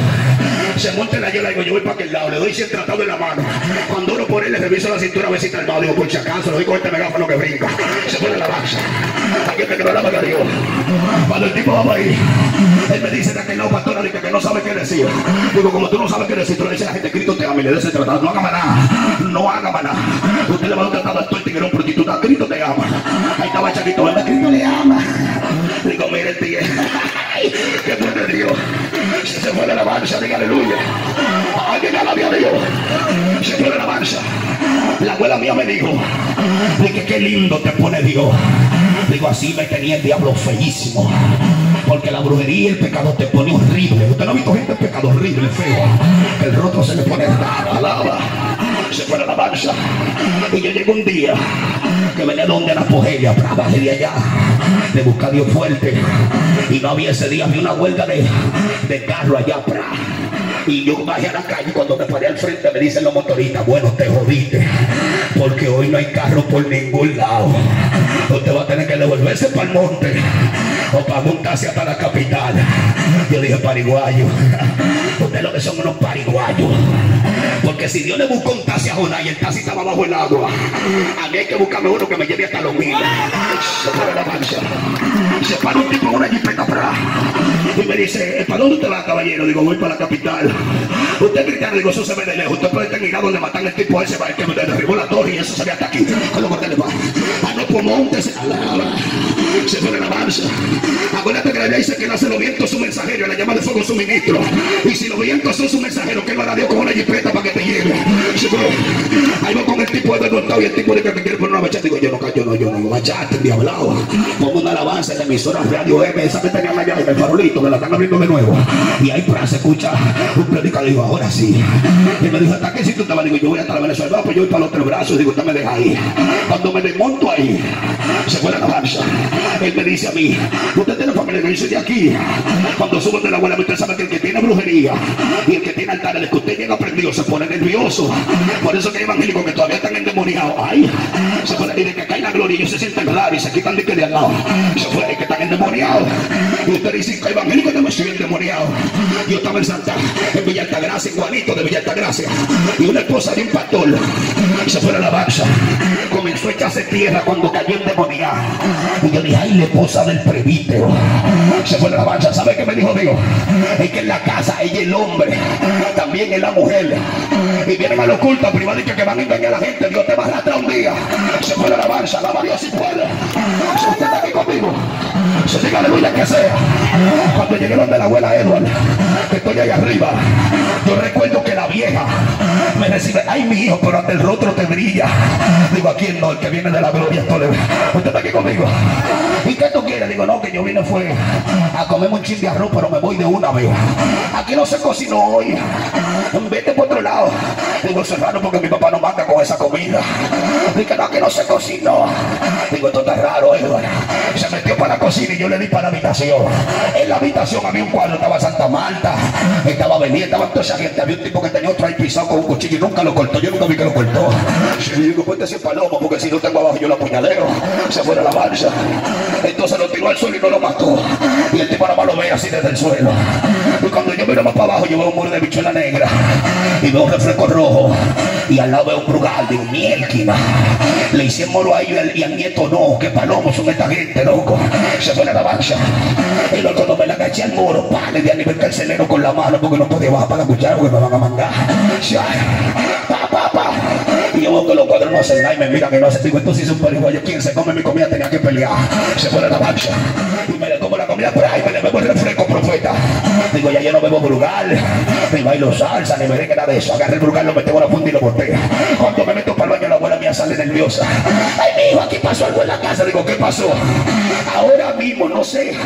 Se monta en la yola, digo, yo voy para aquel lado, le doy 100 tratado de la mano. Cuando uno por él le reviso la cintura a ver si está armado, digo, por si acaso, le doy con este megáfono que brinca. Se pone la lanza. Aquí te quedó la mano Dios. Cuando el tipo va ahí, él me dice de aquel lado, pastora, dice que no sabe qué decir. Digo, como tú no sabes qué decir, tú le dices a la gente, Cristo te ama y le des ese tratado. No haga nada, no haga nada. Usted le va a dar un tratado a todo el tigre, un prostituta, Cristo te ama. Ahí estaba Chaquito. Cristo le ama. Digo, mire el tigre. ¡Qué fuerte Dios! Se, se fue la marcha, diga aleluya. Alguien alabia a Dios. Se fue la marcha. La abuela mía me dijo, dije, qué lindo te pone Dios. Digo, así me tenía el diablo feísimo. Porque la brujería y el pecado te pone horrible. Usted no ha visto gente pecado horrible, feo. Que el rostro se le pone raro, alaba. Se fue de la marcha. Y yo llego un día que venía donde la pogeria, brava, de allá, de buscar a Dios fuerte. Y no había ese día, había una huelga de, de carro allá, pra. Y yo bajé a la calle cuando me paré al frente me dicen los motoristas, bueno, te jodiste, porque hoy no hay carro por ningún lado. Usted va a tener que devolverse para el monte o para montarse hasta la capital. Yo dije, pariguayo, ustedes lo que son unos pariguayos. Porque si Dios le buscó un taxi a Jonás y el taxi estaba bajo el agua, a mí hay que buscarme uno que me lleve hasta los mil. Se para la marcha. Se para un tipo en una jipeta para y me dice, ¿para dónde usted va, caballero? Digo, voy para la capital. Usted cristiano, digo, eso se ve de lejos. Usted puede terminar donde matan al tipo ese, el que me derribó la torre y eso se ve hasta aquí. ¿Qué lo que le? Ah, no, pues montes. Se fue de la marcha. Acuérdate que la Biblia dice que nace los vientos su mensajero y la llama de fuego su ministro. Y si los vientos son su mensajero, que lo hará Dios con una jipeta para que te lleve. Se. Ahí va con el tipo de desmontado y el tipo de que me quiere poner una bachata. Digo, yo no, yo no, yo no, bachata, diablado. Pongo una alabanza en la emisora Radio M, esa que tenía la llave, el farolito, me la están abriendo de nuevo. Y ahí para se escucha un predicador, digo, ahora sí. Y me dijo, ¿hasta qué sitio te vas? Digo, yo voy hasta la Venezuela, pues yo voy para los tres brazos. Digo, usted me deja ahí. Cuando me desmonto ahí, se fue la alabanza. Él me dice a mí, usted tiene familia, me dice de aquí. Cuando subo de la abuela, usted sabe que el que tiene brujería y el que tiene altares, el que usted llega prendido, se pone nervioso. Por eso que hay evangélicos que todavía están endemoniados. Ay, se pone y de que cae la gloria ellos se sienten raros y se quitan de que de al lado. Se fue que están endemoniados. Y usted dice que evangélico yo me estoy endemoniado. Yo estaba en Santa, en Villa Altagracia, Juanito de Villa Altagracia. Y una esposa de un pastor se fue a la marcha. Comenzó a echarse tierra cuando cayó endemoniado. Y yo dije, ay, la esposa del presbítero. Se fue a la marcha. ¿Sabe qué me dijo Dios? Es que en la casa ella es el hombre, también es la mujer. Y vienen a lo oculto, privado y que, van a engañar a la gente. Dios te va a arrastrar un día. Se fue a la marcha, la Dios si puede. Si usted está aquí conmigo, se diga aleluya que sea. Cuando llegué donde la abuela Edward, que estoy ahí arriba, yo recuerdo que la vieja me recibe, ay mi hijo, pero ante el rostro te brilla. Digo, ¿a quién no? El que viene de la gloria. Esto le... Usted está (laughs) aquí conmigo. ¿Y qué tú quieres? Digo, no, que yo vine fue a comerme un chin de arroz, pero me voy de una vez. Aquí no se cocinó hoy. Vete por otro lado. Digo, porque mi papá no manda con esa comida. Digo, no, que no se cocinó. Digo, esto está raro, Edward. Se metió para la cocina y yo le di para la habitación. En la habitación había un cuadro, estaba Santa Marta, estaba Benítez, estaba toda esa gente. Había un tipo que tenía otro ahí pisado con un cuchillo y nunca lo cortó. Yo nunca vi que lo cortó. Y digo, ponte ese palomo porque si no tengo abajo yo lo apuñaleo. Se fue de la marcha. Entonces lo tiró al suelo y no lo mató. Y el tipo nada más lo ve así desde el suelo. Y cuando yo miro más para abajo, yo veo un muro de bichuela negra. Y veo un refresco rojo. Y al lado veo un brugal de un mielquina. Le hicieron moro a ellos y al- nieto no. Que palomos son esta gente, loco. Se fue de la marcha. Y luego cuando me la agaché al muro, pa, le di a nivel carcelero con la mano porque no podía bajar para la porque me van a mandar. Pa, pa. Y yo veo que los cuadros no hacen nada y me miran y no hacen. Digo, esto sí es un periguayo. Quien se come mi comida tenía que pelear. Se fue de la marcha. Y me le como la comida por ahí, me le bebo el refresco, profeta. Digo, ya yo no bebo brugal, ni bailo salsa, ni merengue, nada de eso. Agarré el brugal, lo metí en la funda y lo boté. Cuando me meto para el baño, la abuela mía sale nerviosa. Ay, mi hijo, aquí pasó algo en la casa. Digo, ¿qué pasó? Ahora mismo, no sé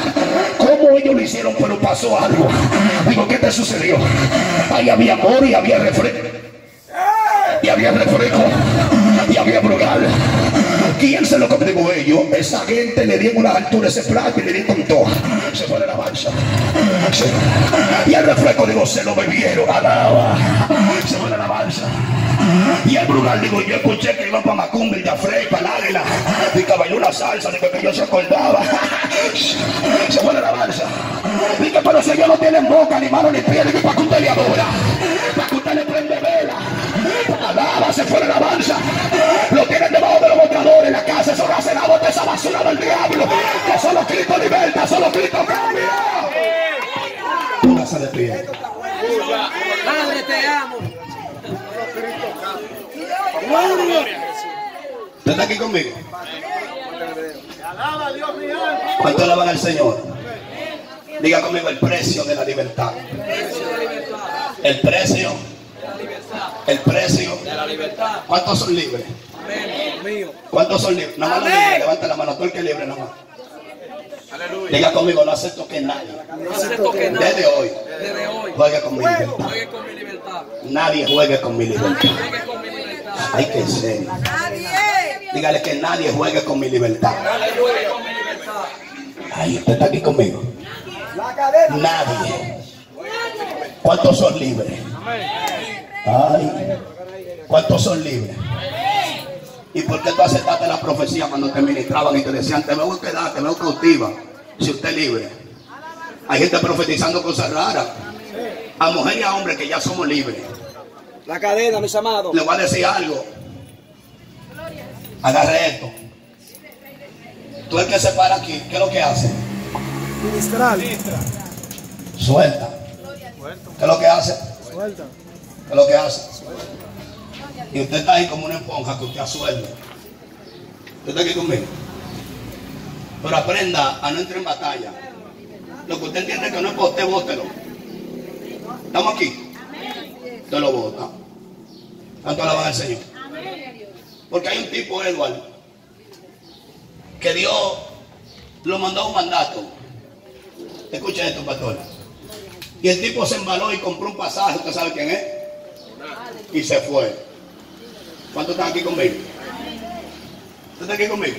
cómo ellos lo hicieron, pero pasó algo. Digo, ¿qué te sucedió? Ahí había amor y había refresco. Y había refresco. Y había brugal. ¿Quién se lo? Digo, ellos. Esa gente le dieron una altura ese plato y le dieron con todo. Se fue de la balsa. Y el refresco, digo, se lo bebieron. Alaba. Se fue de la balsa. Y el brugal, digo, yo escuché que iba para Macumbi, ya Frey, para el águila. Y que bailó una salsa, digo que yo se acordaba. (laughs) Se fue de la balsa. Dije, pero si ellos no tienen boca, ni mano, ni pie, digo, para que usted le adora. Para que usted le prende vela. Alaba, se fue de la balsa. Lo tienen debajo de los botadores. La casa eso no hace nada de esa basura del diablo. Que solo Cristo liberta, solo Cristo cambia. Póngase de pie. Padre, te amo. ¿Usted está aquí conmigo? ¿Cuánto alaban al Señor? Diga conmigo el precio de la libertad. El precio. El precio. ¿Cuántos son libres? Mío. ¿Cuántos son libres? Nada más los libres. Levanta la mano. Todo el que libre, nada más. Diga conmigo, no acepto que nadie, No acepto que nadie desde hoy, desde hoy juegue con mi libertad. juegue con mi libertad. Nadie juegue con mi libertad. Juegue con mi libertad. Hay que ser. Dígale que nadie juegue con mi libertad. Nadie juegue con mi libertad. Ay, usted está aquí conmigo. Nadie. ¿Cuántos son libres? Ay, ¿cuántos son libres? ¿Y por qué tú aceptaste la profecía cuando te ministraban y te decían, te veo quedar, te veo cautiva, si usted es libre? Hay gente profetizando cosas raras. A mujer y a hombre que ya somos libres. La cadena, mis amados. Le voy a decir algo. Agarre esto. Tú el que se para aquí, ¿qué es lo que hace? Ministrar. Suelta. ¿Qué es lo que hace? Suelta. ¿Qué es lo que hace? Y usted está ahí como una esponja que usted asuelta. ¿Usted está aquí conmigo? Pero aprenda a no entrar en batalla. Lo que usted entiende que no es para usted, bótelo. ¿Estamos aquí? Usted lo bota. ¿Cuánto alaban al Señor? Porque hay un tipo, Edward, que Dios lo mandó a un mandato. Escucha esto, pastor. Y el tipo se embaló y compró un pasaje, ¿usted sabe quién es? Y se fue. ¿Cuántos están aquí conmigo? ¿Usted está aquí conmigo?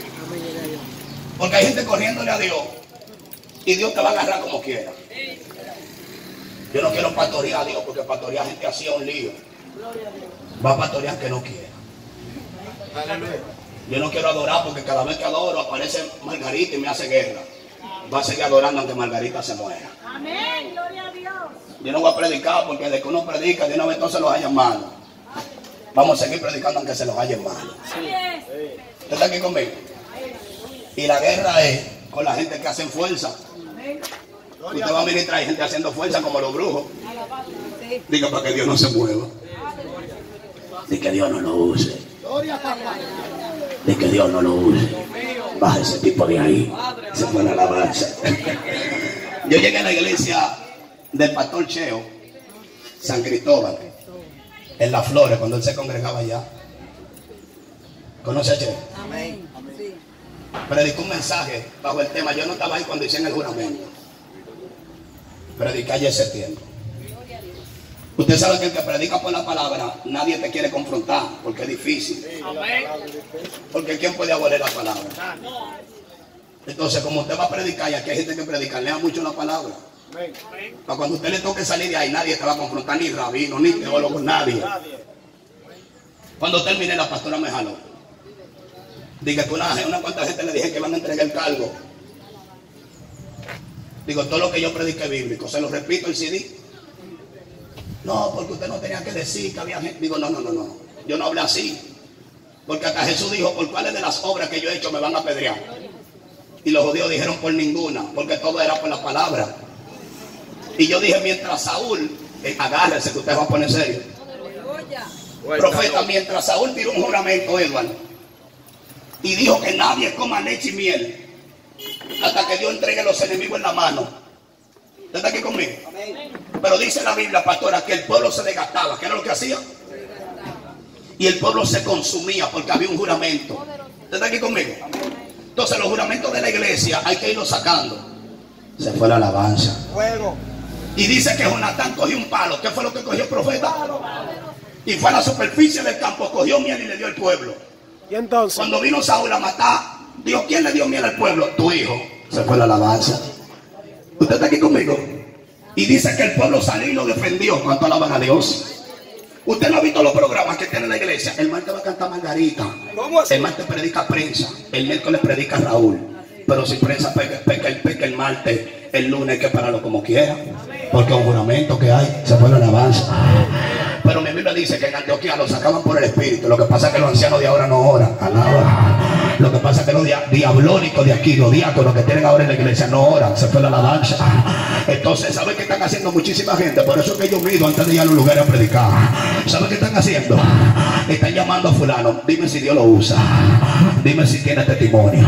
Porque hay gente corriéndole a Dios y Dios te va a agarrar como quiera. Yo no quiero pastorear a Dios porque pastorear gente así es un lío. Va a pastorear que no quiera. Yo no quiero adorar porque cada vez que adoro aparece Margarita y me hace guerra. Va a seguir adorando aunque Margarita se muera. Amén, gloria a Dios. Yo no voy a predicar porque desde que uno predica, de una vez se los haya mal. Vamos a seguir predicando aunque se los haya mal. ¿Usted está aquí conmigo? Y la guerra es con la gente que hacen fuerza. Usted va a ministrar hay gente haciendo fuerza como los brujos. Diga para que Dios no se mueva. Diga que Dios no lo use. Diga que Dios no lo use. Baja ese tipo de ahí. Se pone a alabanza. Yo llegué a la iglesia del pastor Cheo, San Cristóbal, en Las Flores, cuando él se congregaba allá. ¿Conoce a Cheo? Predicó un mensaje bajo el tema. Yo no estaba ahí cuando hicieron el juramento. Prediqué ayer septiembre. Usted sabe que el que predica por la palabra, nadie te quiere confrontar, porque es difícil. Porque ¿quién puede abolir la palabra? Entonces, como usted va a predicar, y aquí hay gente que predica, lea mucho la palabra. Para cuando usted le toque salir de ahí, nadie te va a confrontar, ni rabino, ni teólogo, nadie. Cuando termine, la pastora me jaló. Diga que una, una cuanta gente le dije que van a entregar el cargo. Digo, todo lo que yo prediqué bíblico, se lo repito el CD. No, porque usted no tenía que decir que había gente. Digo, no, no, no, no. Yo no hablé así. Porque hasta Jesús dijo, ¿por cuáles de las obras que yo he hecho me van a apedrear? Y los judíos dijeron por ninguna, porque todo era por la palabra. Y yo dije, mientras Saúl, eh, agárrese que usted va a poner serio. Profeta, mientras Saúl tiró un juramento, Edward, y dijo que nadie coma leche y miel hasta que Dios entregue los enemigos en la mano. ¿Usted está aquí conmigo? Pero dice la Biblia, pastora, que el pueblo se desgastaba. ¿Qué era lo que hacía? y el pueblo se consumía porque había un juramento. ¿Usted está aquí conmigo? Entonces los juramentos de la iglesia hay que irlos sacando. Se fue la alabanza. Fuego. Y dice que Jonatán cogió un palo. ¿Qué fue lo que cogió el profeta? Y fue a la superficie del campo, cogió miel y le dio al pueblo. Y entonces, Cuando vino Saúl a matar, dijo, ¿quién le dio miel al pueblo? Tu hijo. Se fue la alabanza. ¿Usted está aquí conmigo? Y dice que el pueblo salió y lo defendió. ¿Cuánto alaban a Dios? Usted no ha visto los programas que tiene la iglesia. El martes va a cantar Margarita. ¿Cómo así? El martes predica prensa. El miércoles predica Raúl. Pero si prensa peca, peca, el, peca el martes, el lunes hay que pararlo como quiera. Porque un juramento que hay, se fue la alabanza. Pero mi Biblia dice que en Antioquía lo sacaban por el Espíritu. Lo que pasa es que los ancianos de ahora no oran. Alaba. Lo que pasa es que los dia- diablónicos de aquí, los diáconos que tienen ahora en la iglesia, no oran. Se fue la alabanza. Entonces, ¿sabe qué están haciendo muchísima gente? Por eso es que yo mido antes de ir a los lugares a predicar. ¿Sabe qué están haciendo? Están llamando a fulano. Dime si Dios lo usa. Dime si tiene testimonio.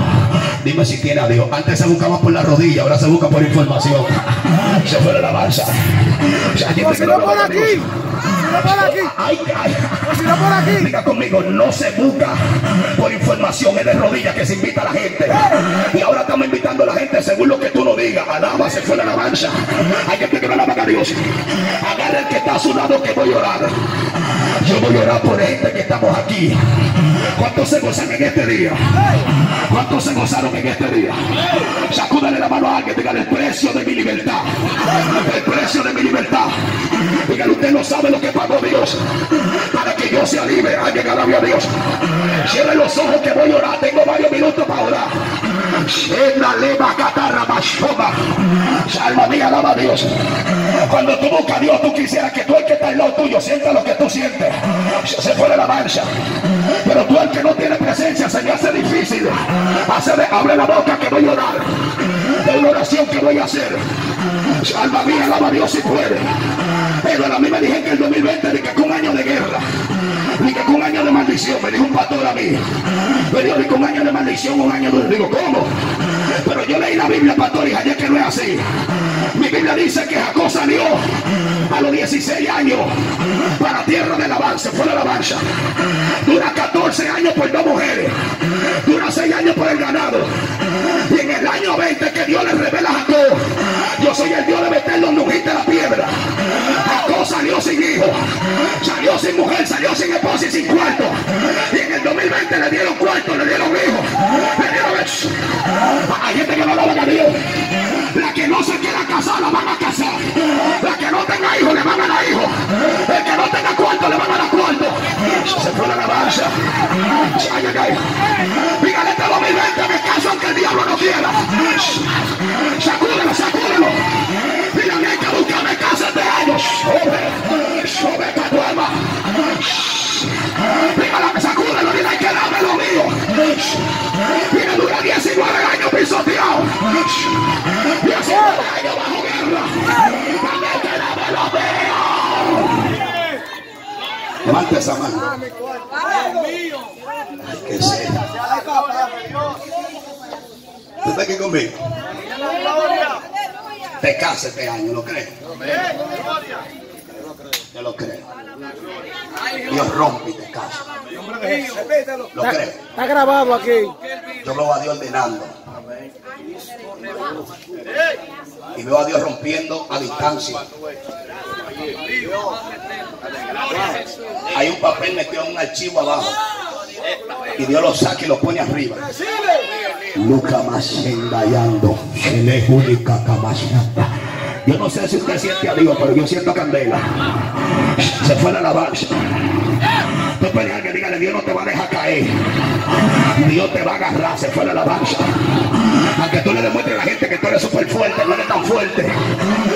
Dime si tiene a Dios. Antes se buscaba por la rodilla, ahora se busca por información. (laughs) Se fue la alabanza. O sea, por aquí, no por aquí, Ay, ay. O si no por aquí. Diga conmigo, no se busca por información, es de rodillas que se invita a la gente. Y ahora estamos invitando a la gente según lo que tú nos digas. Alaba, se fue la alabanza. Hay gente que no alaba a Dios. Agarra el que está a su lado que voy a orar. Yo voy a orar por gente que estamos aquí. ¿Cuántos se gozan en este día? ¿Cuántos se gozaron en este día? Sacúdale la mano a alguien, dígale el precio de mi libertad. El precio de mi libertad. Dígale, usted no sabe lo que pagó Dios para que yo sea libre. Hay que alabe a Dios. Cierre los ojos que voy a orar. Tengo varios minutos para orar. Shena leva catarra mashoma. Alma mía, alaba a Dios. Cuando tú buscas a Dios, tú quisieras que tú el que está al lado tuyo sienta lo que tú sientes. Se fue de la marcha. Pero tú el que no tiene presencia se me hace difícil. Hace, abre la boca que voy a orar. De una oración que voy a hacer. Alma mía, alaba a Dios si puede. Pero a mí me dijeron que el 2020 de que fue un año de guerra. Ni que fue un año de maldición. Me dijo un pastor a mí. Me dijo, ni que un año de maldición, un año de... Digo, ¿cómo? Pero yo leí la Biblia, pastor, y ayer que no es así. Mi Biblia dice que Jacob salió a los 16 años para tierra del avance, fue la alabanza. Dura 14 años por dos mujeres. Dura 6 años por el ganado. Y en el año 20 que Dios le revela a Jacob, yo soy el Dios de meter donde ungiste la piedra. Jacob salió sin hijo, salió sin mujer, salió sin esposa y sin cuarto. Y en el 2020 le dieron cuarto, le dieron hijos, le dieron... Hay gente que no lo a Dios. La que no se quiera casar, la van a casar. La que no tenga hijos, le van a dar hijos. El que no tenga cuarto, le van a dar cuarto. Se fue la alabanza. Ay, ay, ay. Dígale este 2020, me caso aunque el diablo no quiera. Sacúdelo, sacúdelo. Dígame, hay que buscarme casa este año. Sube, sube para tu alma. Dígale, sacúdelo, dile que dame lo mío. Mira, dura 19 Levante esa mano. Ay, qué serio. ¿Usted está aquí conmigo? Te casa este año, ¿lo crees? Yo lo creo. Dios rompe y te casa. ¿Lo crees? Está grabado aquí. Yo veo a Dios ordenando. Y veo a Dios rompiendo a distancia. Hay un papel metido en un archivo abajo. Y Dios lo saca y lo pone arriba. Luca Mashendayando. Única Yo no sé si usted siente a Dios, pero yo siento candela. Se fue la alabanza. Tú peleas que dígale, Dios no te va a dejar caer. Dios te va a agarrar, se fue la alabanza. Aunque tú le demuestres a la gente que tú eres súper fuerte, no eres tan fuerte.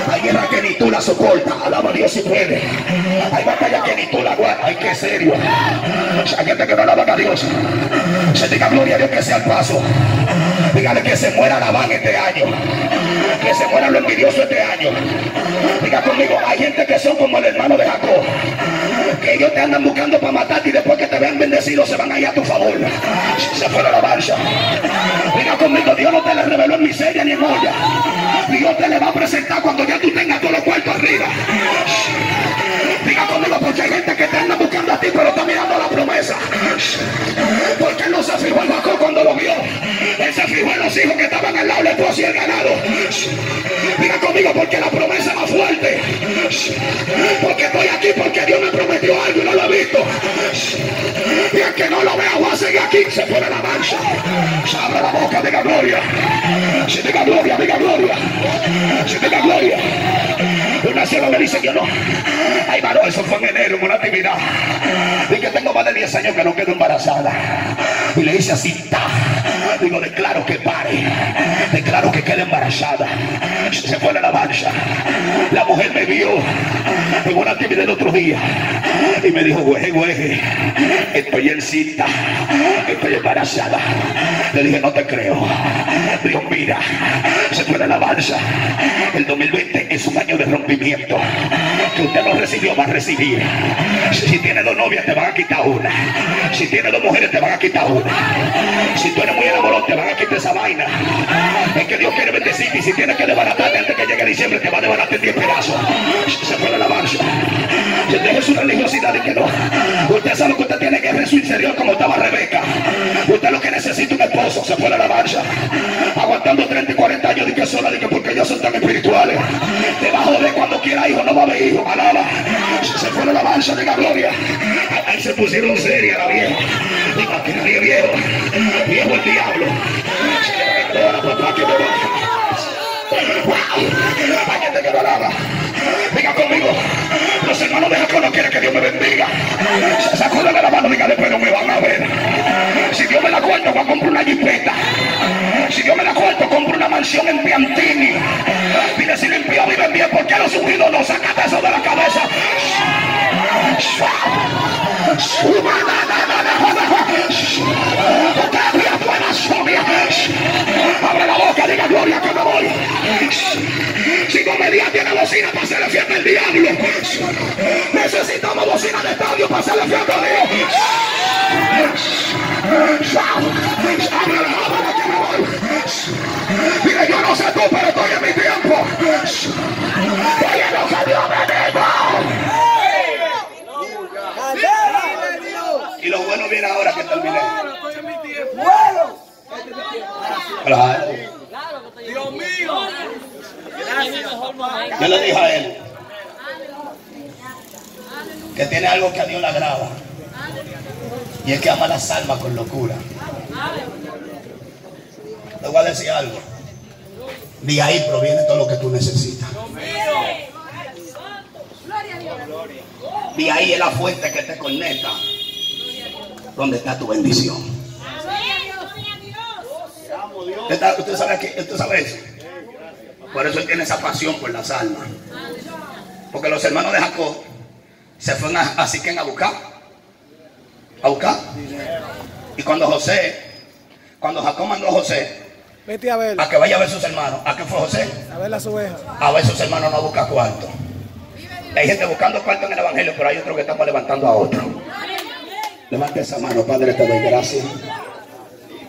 Hay guerra que ni tú la soportas. Alaba a Dios si puede. Hay batalla que ni tú la guardas. Ay, qué serio. Hay gente que no alaba a Dios. Se diga gloria a Dios que sea el paso. Dígale que se muera la van este año. Que se muera lo envidioso este año. Diga conmigo, hay gente que son como el hermano de Jacob. Que ellos te andan buscando para matarte y después que te vean bendecido se van a ir a tu favor. Se fue la alabanza. Diga conmigo, Dios no te le reveló en miseria ni en olla. Dios te le va a presentar cuando ya tú tengas todos los cuartos arriba. Diga conmigo, porque hay gente que te anda buscando a ti, pero está mirando la promesa. Porque él no se fijó en Jacob cuando lo vio. Él se fijó en los hijos que estaban al lado del esposo y el ganado. Diga conmigo, porque la promesa es más fuerte. Porque estoy aquí, porque que no lo vea, voy a seguir aquí. Se pone la mancha. Se abre la boca, diga gloria. Si diga gloria, diga gloria. Si diga gloria. Sola me dice que no. Ay, varón, eso fue en enero, en una actividad. Que tengo más de 10 años que no quedo embarazada. Y le dice así, ta. Digo, declaro que pare. Declaro que quede embarazada. Se fue a la marcha. La mujer me vio en una actividad el otro día. Y me dijo, güey, güey, estoy en cita. Estoy embarazada. Le dije, no te creo. Dijo, mira, se fue la marcha. El 2020 es un año de rompimiento. Que usted no recibió, va a recibir. Si tiene dos novias, te van a quitar una. Si tiene dos mujeres, te van a quitar una. Si tú eres muy enamorado, te van a quitar esa vaina. Es que Dios quiere bendecirte y si tienes que desbaratarte antes que llegue diciembre, te va a desbaratar en 10 pedazos. Se fue la. Si usted es su religiosidad y que no. Usted sabe que usted tiene guerra en su interior como estaba Rebeca. Usted lo que necesita un esposo, se fue la marcha. Aguantando 30 y 40 años de que sola, de que porque ellos son tan espirituales. Te va a quiera hijo, no va a haber hijo. Alaba. Se fue la marcha, diga gloria. Ahí se pusieron seria la vieja. Diga que nadie viejo. Viejo el diablo. Ahora, papá, que me ¡Wow! Hay gente que lo alaba. Diga conmigo. Los hermanos de Jacob no quieren que Dios me bendiga. De la mano, dígale, pero me van a ver. Si Dios me la cuento, voy a comprar una jipeta. Si Dios me la cuento, compro una mansión en Piantini. Mire si limpio viven bien, porque los ungidos no sacan eso de la cabeza. Abre la boca, diga gloria que me voy. Si comedia tiene bocina diablo. Necesitamos bocina de estadio para hacerle fiesta a Dios. La yo no sé tú, que a Dios le agrada. Y es que ama las almas con locura. Te voy a decir algo. De ahí proviene todo lo que tú necesitas. De ahí es la fuente que te conecta. Donde está tu bendición. ¿Usted, está- usted sabe, que, usted sabe eso? Por eso él tiene esa pasión por las almas. Porque los hermanos de Jacob se fueron a, a Siquén a buscar. A buscar. Y cuando José, cuando Jacob mandó a José Vete a ver, a que vaya a ver sus hermanos, ¿a qué fue José? a ver las ovejas. A ver sus hermanos no a buscar cuarto. Hay gente buscando cuarto en el evangelio, pero hay otro que estamos levantando a otro. Levante esa mano, Padre, te doy gracias.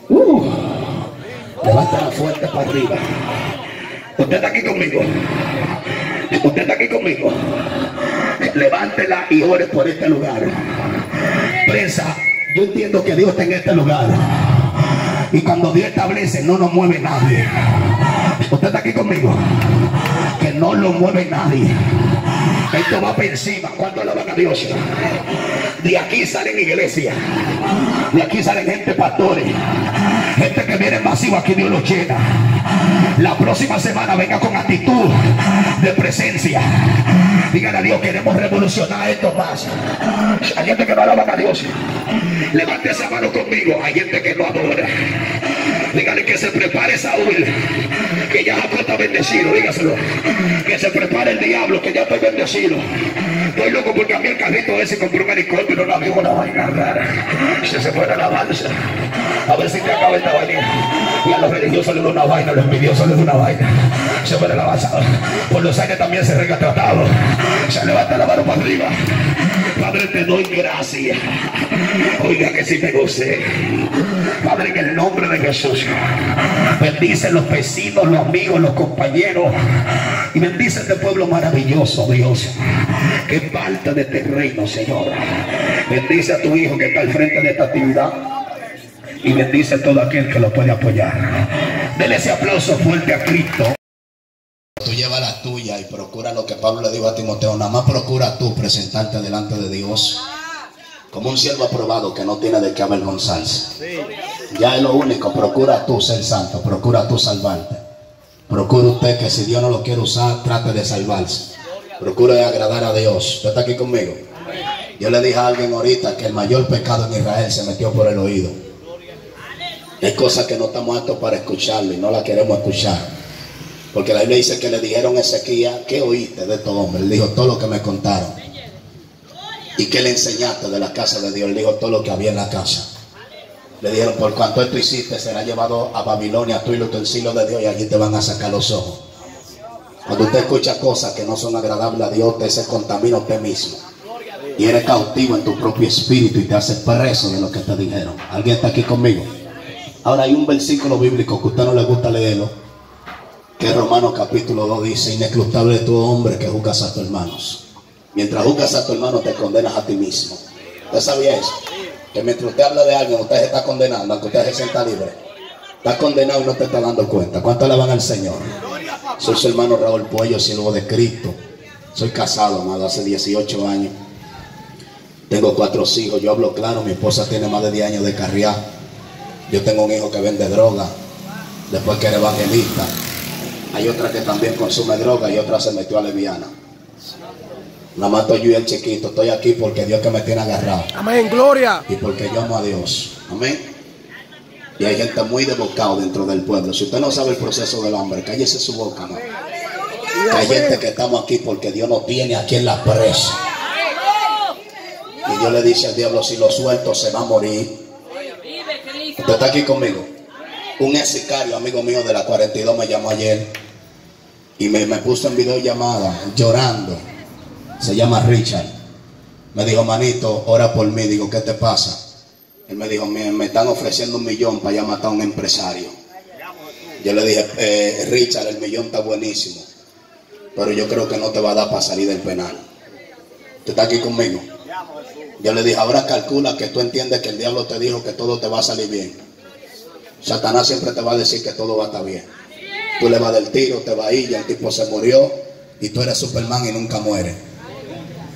Uh, levántala fuerte para arriba. Usted está aquí conmigo. Usted está aquí conmigo. Levántela y ore por este lugar. Prensa, yo entiendo que Dios está en este lugar. Y cuando Dios establece, no nos mueve nadie. Usted está aquí conmigo. Que no lo mueve nadie. Esto va por encima. ¿Cuánto alaban a Dios? De aquí salen iglesias. De aquí salen gente pastores. Gente que viene masivo, aquí Dios los llena. La próxima semana venga con actitud de presencia. Díganle a Dios, queremos revolucionar esto más. Hay gente que no alaban a Dios. Levante esa mano conmigo. Hay gente que no adora. Dígale que se prepare Saúl. Que ya Jacob está bendecido. Dígaselo. Que se prepare el diablo. Que ya estoy bendecido. Estoy loco porque a mí el carrito ese compró un helicóptero. Un avión, una vaina rara. Se se fue a la balsa. A ver si te acaba esta vaina. Y a los religiosos les da una vaina. A los envidiosos da una vaina. Se fue a la balsa. Por los aires también se rega tratado. Se levanta la mano para arriba. Padre, te doy gracias. Oiga que si me goce. Padre, en el nombre de Jesús. Bendice los vecinos, los amigos, los compañeros. Y bendice este pueblo maravilloso, Dios. Que falta de este reino, Señor. Bendice a tu hijo que está al frente de esta actividad. Y bendice a todo aquel que lo puede apoyar. Dele ese aplauso fuerte a Cristo. Tú lleva la tuya y procura lo que Pablo le dijo a Timoteo. Nada más procura tú presentarte delante de Dios como un siervo aprobado que no tiene de qué avergonzarse. Ya es lo único. Procura tú ser santo. Procura tú salvarte. Procura usted que si Dios no lo quiere usar, trate de salvarse. Procure agradar a Dios. ¿Usted está aquí conmigo? Yo le dije a alguien ahorita que el mayor pecado en Israel se metió por el oído. Hay cosas que no estamos aptos para escucharlo y no la queremos escuchar. Porque la Biblia dice que le dijeron a Ezequiel, ¿qué oíste de estos hombres? Él dijo todo lo que me contaron. ¿Y qué le enseñaste de la casa de Dios? Él dijo todo lo que había en la casa. Le dijeron, por cuanto esto hiciste, será llevado a Babilonia tú y los utensilios de Dios y allí te van a sacar los ojos. Cuando usted escucha cosas que no son agradables a Dios, usted se contamina usted mismo. Y eres cautivo en tu propio espíritu y te haces preso de lo que te dijeron. ¿Alguien está aquí conmigo? Ahora hay un versículo bíblico que a usted no le gusta leerlo, que Romanos capítulo 2 dice, inescrutable es tu hombre que juzgas a tus hermanos. Mientras juzgas a tu hermano te condenas a ti mismo. ¿Usted sabía eso? Que mientras usted habla de alguien, usted se está condenando, aunque usted se sienta libre. Está condenado y no te está dando cuenta. ¿Cuánto le van al Señor? Soy su hermano Raúl Puello, siervo de Cristo. Soy casado, amado, hace 18 años. Tengo cuatro hijos, yo hablo claro, mi esposa tiene más de 10 años de carrera. Yo tengo un hijo que vende droga, después que era evangelista. Hay otra que también consume droga y otra se metió a leviana. Nada más estoy yo y el chiquito. Estoy aquí porque Dios que me tiene agarrado. Amén, gloria. Y porque yo amo a Dios. Amén. Y hay gente muy devocada dentro del pueblo. Si usted no sabe el proceso del hambre, cállese su boca, no. Que hay gente que estamos aquí porque Dios nos tiene aquí en la presa. Y Dios le dice al diablo, si lo suelto se va a morir. Usted está aquí conmigo. Un ex sicario, amigo mío de la 42, me llamó ayer y me, me puso en videollamada llorando. Se llama Richard. Me dijo, manito, ora por mí. Digo, ¿qué te pasa? Él me dijo, me, me están ofreciendo un millón para ya matar a un empresario. Yo le dije, eh, Richard, el millón está buenísimo, pero yo creo que no te va a dar para salir del penal. ¿Tú estás aquí conmigo? Yo le dije, ahora calcula que tú entiendes que el diablo te dijo que todo te va a salir bien. Satanás siempre te va a decir que todo va a estar bien. Tú le vas del tiro, te va a ir, ya el tipo se murió y tú eres Superman y nunca mueres.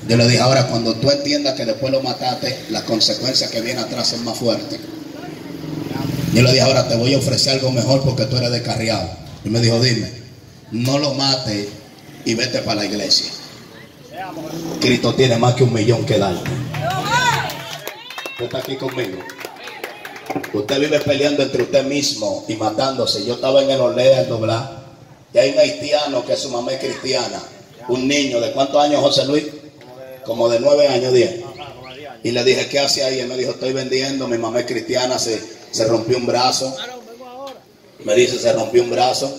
Yo le dije, ahora cuando tú entiendas que después lo mataste, la consecuencia que viene atrás es más fuerte. Yo le dije, ahora te voy a ofrecer algo mejor porque tú eres descarriado. Y me dijo, dime, no lo mates y vete para la iglesia. Cristo tiene más que un millón que darte. Usted está aquí conmigo. Usted vive peleando entre usted mismo y matándose. Yo estaba en el Olea, el doblar. Y hay un haitiano que su mamá es cristiana. Un niño, ¿de cuántos años, José Luis? Como de nueve años, diez. Y le dije, ¿qué hace ahí? Él me dijo, estoy vendiendo, mi mamá es cristiana, se, se rompió un brazo. Me dice, se rompió un brazo.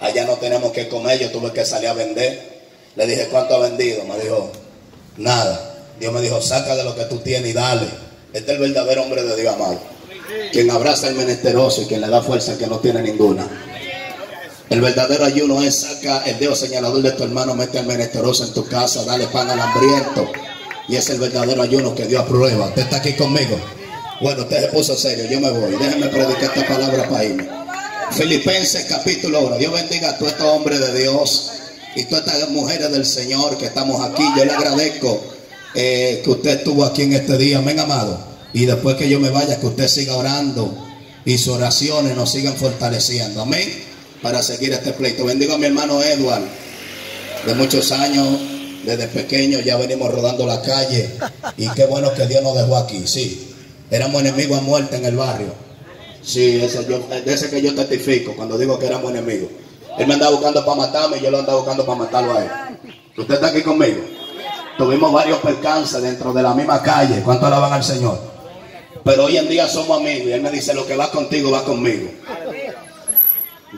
Allá no tenemos que comer, yo tuve que salir a vender. Le dije, ¿cuánto ha vendido? Me dijo, nada. Dios me dijo, saca de lo que tú tienes y dale. Este es el verdadero hombre de Dios, amado. Quien abraza al menesteroso y quien le da fuerza que no tiene ninguna. El verdadero ayuno es saca el dedo señalador de tu hermano, mete al menesteroso en tu casa, dale pan al hambriento. Y es el verdadero ayuno que Dios aprueba. Usted está aquí conmigo. Bueno, usted se puso serio, yo me voy. Déjenme predicar esta palabra para irme. Filipenses capítulo 1. Dios bendiga a todos estos hombres de Dios y todas estas mujeres del Señor que estamos aquí. Yo le agradezco eh, que usted estuvo aquí en este día, amén, amado. Y después que yo me vaya, que usted siga orando y sus oraciones nos sigan fortaleciendo, amén, para seguir este pleito. Bendigo a mi hermano Edward, de muchos años, desde pequeño ya venimos rodando la calle y qué bueno que Dios nos dejó aquí, sí. Éramos enemigos a muerte en el barrio. Sí, ese, yo, de ese que yo testifico cuando digo que éramos enemigos. Él me andaba buscando para matarme y yo lo andaba buscando para matarlo a él. ¿Usted está aquí conmigo? Tuvimos varios percances dentro de la misma calle. ¿Cuánto alaban al Señor? Pero hoy en día somos amigos y él me dice, lo que va contigo va conmigo.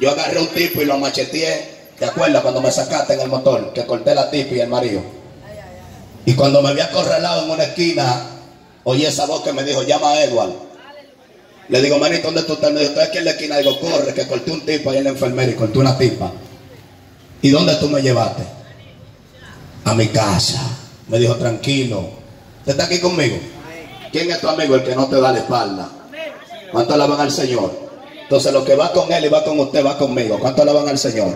Yo agarré un tipo y lo macheteé. ¿Te acuerdas cuando me sacaste en el motor? Que corté la tipa y el marido. Y cuando me había acorralado en una esquina, oí esa voz que me dijo, llama a Edward. Le digo, manito, ¿dónde tú estás? Me dijo, estoy aquí en la esquina. Digo, corre, que corté un tipo ahí en la enfermera y corté una tipa. ¿Y dónde tú me llevaste? A mi casa. Me dijo, tranquilo. ¿Usted está aquí conmigo? ¿Quién es tu amigo? El que no te da la espalda. ¿Cuánto alaban al Señor? Entonces lo que va con él y va con usted va conmigo. ¿Cuánto alaban al Señor?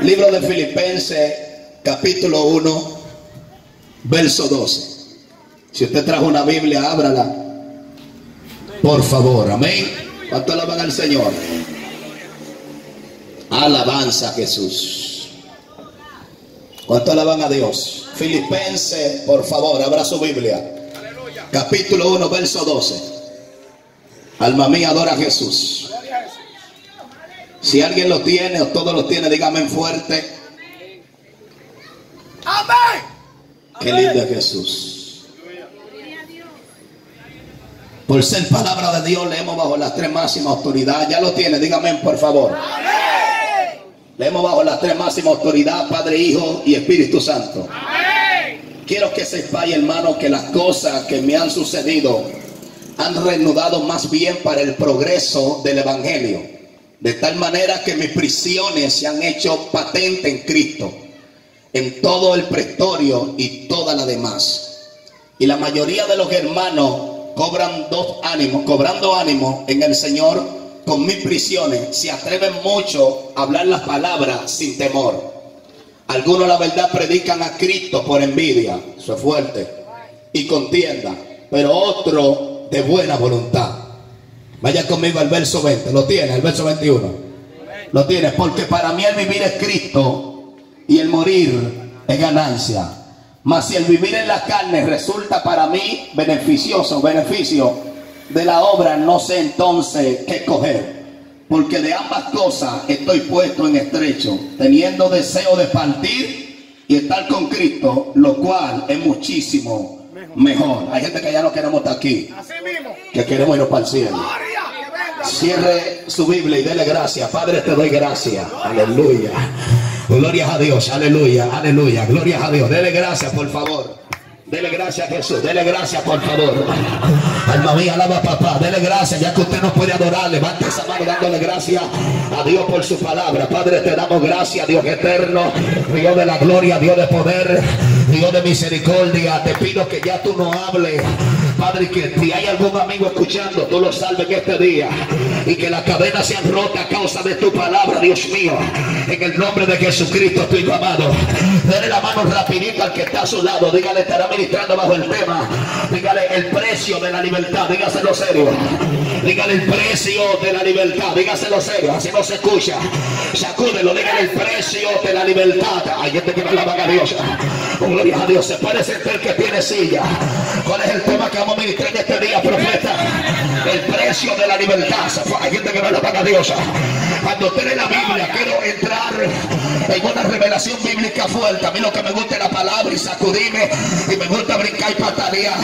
Libro de Filipenses, capítulo 1, verso 12. Si usted trajo una Biblia, ábrala. Por favor, amén. ¿Cuánto alaban al Señor? Alabanza a Jesús. ¿Cuánto alaban a Dios? Filipenses, por favor, abra su Biblia. Capítulo 1, verso 12. Alma mía, adora a Jesús. Si alguien lo tiene o todos lo tiene, dígame fuerte. Amén. Qué lindo es Jesús. Por ser palabra de Dios, leemos bajo las tres máximas autoridades. Ya lo tiene, dígame por favor. Leemos bajo las tres máximas autoridades, Padre, Hijo y Espíritu Santo. Quiero que sepáis, hermano, que las cosas que me han sucedido han reanudado más bien para el progreso del Evangelio. De tal manera que mis prisiones se han hecho patente en Cristo, en todo el prestorio y toda la demás. Y la mayoría de los hermanos cobran dos ánimos, cobrando ánimo en el Señor con mis prisiones, se atreven mucho a hablar las palabras sin temor. Algunos la verdad predican a Cristo por envidia, eso es fuerte, y contienda, pero otro de buena voluntad. Vaya conmigo al verso 20, lo tiene, el verso 21. Lo tiene, porque para mí el vivir es Cristo y el morir es ganancia. Mas si el vivir en la carne resulta para mí beneficioso, beneficio de la obra, no sé entonces qué coger. Porque de ambas cosas estoy puesto en estrecho, teniendo deseo de partir y estar con Cristo, lo cual es muchísimo mejor. Hay gente que ya no queremos estar aquí, que queremos irnos para el cielo. Cierre su Biblia y dele gracias. Padre, te doy gracias. Aleluya. Gloria a Dios. Aleluya. Aleluya. Gloria a Dios. Dele gracias, por favor. Dele gracias a Jesús. Dele gracias, por favor. Alma mía, alaba papá. Dele gracias. Ya que usted no puede adorar, levante esa mano dándole gracias a Dios por su palabra. Padre, te damos gracias, Dios eterno. Dios de la gloria, Dios de poder. Dios de misericordia. Te pido que ya tú no hables. Padre, que si hay algún amigo escuchando, tú lo salves en este día. Y que las cadenas sean rotas a causa de tu palabra, Dios mío. En el nombre de Jesucristo, tu hijo amado. Dele la mano rapidito al que está a su lado. Dígale, estará ministrando bajo el tema. Dígale el precio de la libertad. Dígaselo serio. Dígale el precio de la libertad. Dígaselo serio. Así no se escucha. Sacúdelo. Dígale el precio de la libertad. Hay gente que no la a Dios. Oh, gloria a Dios. Se puede sentir que tiene silla. ¿Cuál es el tema que vamos a ministrar en este día, profeta? El precio de la libertad. Hay gente que no la a Dios. Cuando usted lee la Biblia, quiero entrar en una revelación bíblica fuerte. A mí lo que me gusta es la palabra y sacudirme y me gusta brincar y patalear.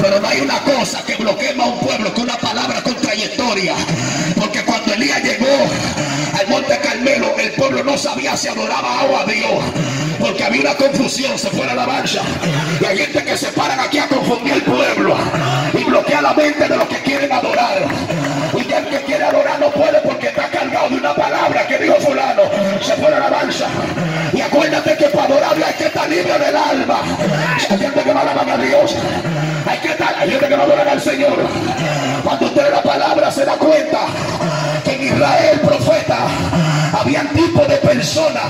Pero no hay una cosa que bloquee más un pueblo que una palabra con trayectoria. Porque cuando Elías llegó al monte Carmelo, el pueblo no sabía si adoraba o a Dios. Porque había una confusión, se fue a la marcha. Y hay gente que se paran aquí a confundir el pueblo y bloquea la mente de los que quieren adorar. Y el que quiere adorar no puede porque está cargado de una palabra que dijo fulano. Se fue la marcha. Y acuérdate que para adorarle hay que estar libre del alma. Hay gente que no alaban a Dios. Hay que estar, hay gente que no adoran al Señor. Cuando usted lee la palabra se da cuenta que en Israel, profeta, habían tipos de personas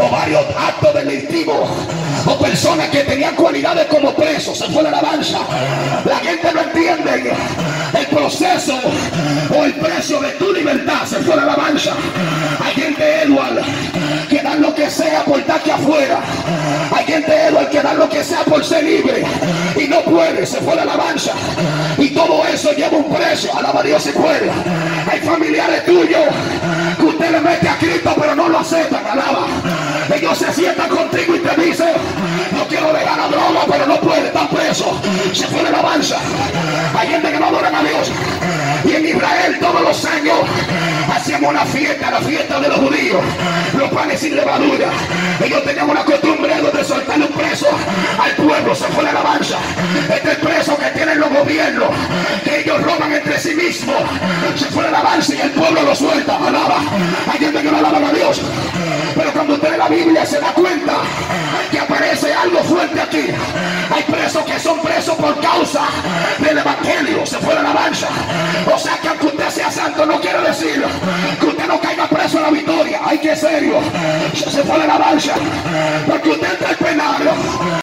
o varios actos delictivos o personas que tenían cualidades como presos. Se fue la alabanza. La gente no entiende el proceso o el precio de tu libertad. Se fue la alabanza. Hay gente, Edward, que dan lo que sea por estar aquí afuera. Hay gente, Edward, que dan lo que sea por ser libre y no puede. Se fue la alabanza. Y todo eso lleva un precio. Alaba Dios si puede. Hay familiares tuyos usted le mete a Cristo, pero no lo aceptan. Alaba. Ellos se sientan contigo y te dicen, no quiero dejar la droga, pero no puede, están presos. Se fue la alabanza. Hay gente que no adora a Dios. Y en Israel todos los años hacíamos una fiesta, la fiesta de los judíos, los panes sin levadura. Ellos tenían una costumbre de soltarle un preso al pueblo, se fue la alabanza. Este preso que tienen los gobiernos, que ellos roban entre sí mismos. Se fue la alabanza y el pueblo lo suelta, alaba. Hay gente que no alaba a Dios. Pero cuando usted lee la Biblia se da cuenta que aparece algo fuerte aquí. Hay presos que son presos por causa del evangelio. Se fue la alabanza. O sea que aunque usted sea santo, no quiere decir que usted no caiga preso en la victoria. Hay que serio. Se fue la alabanza. Porque usted entra al penal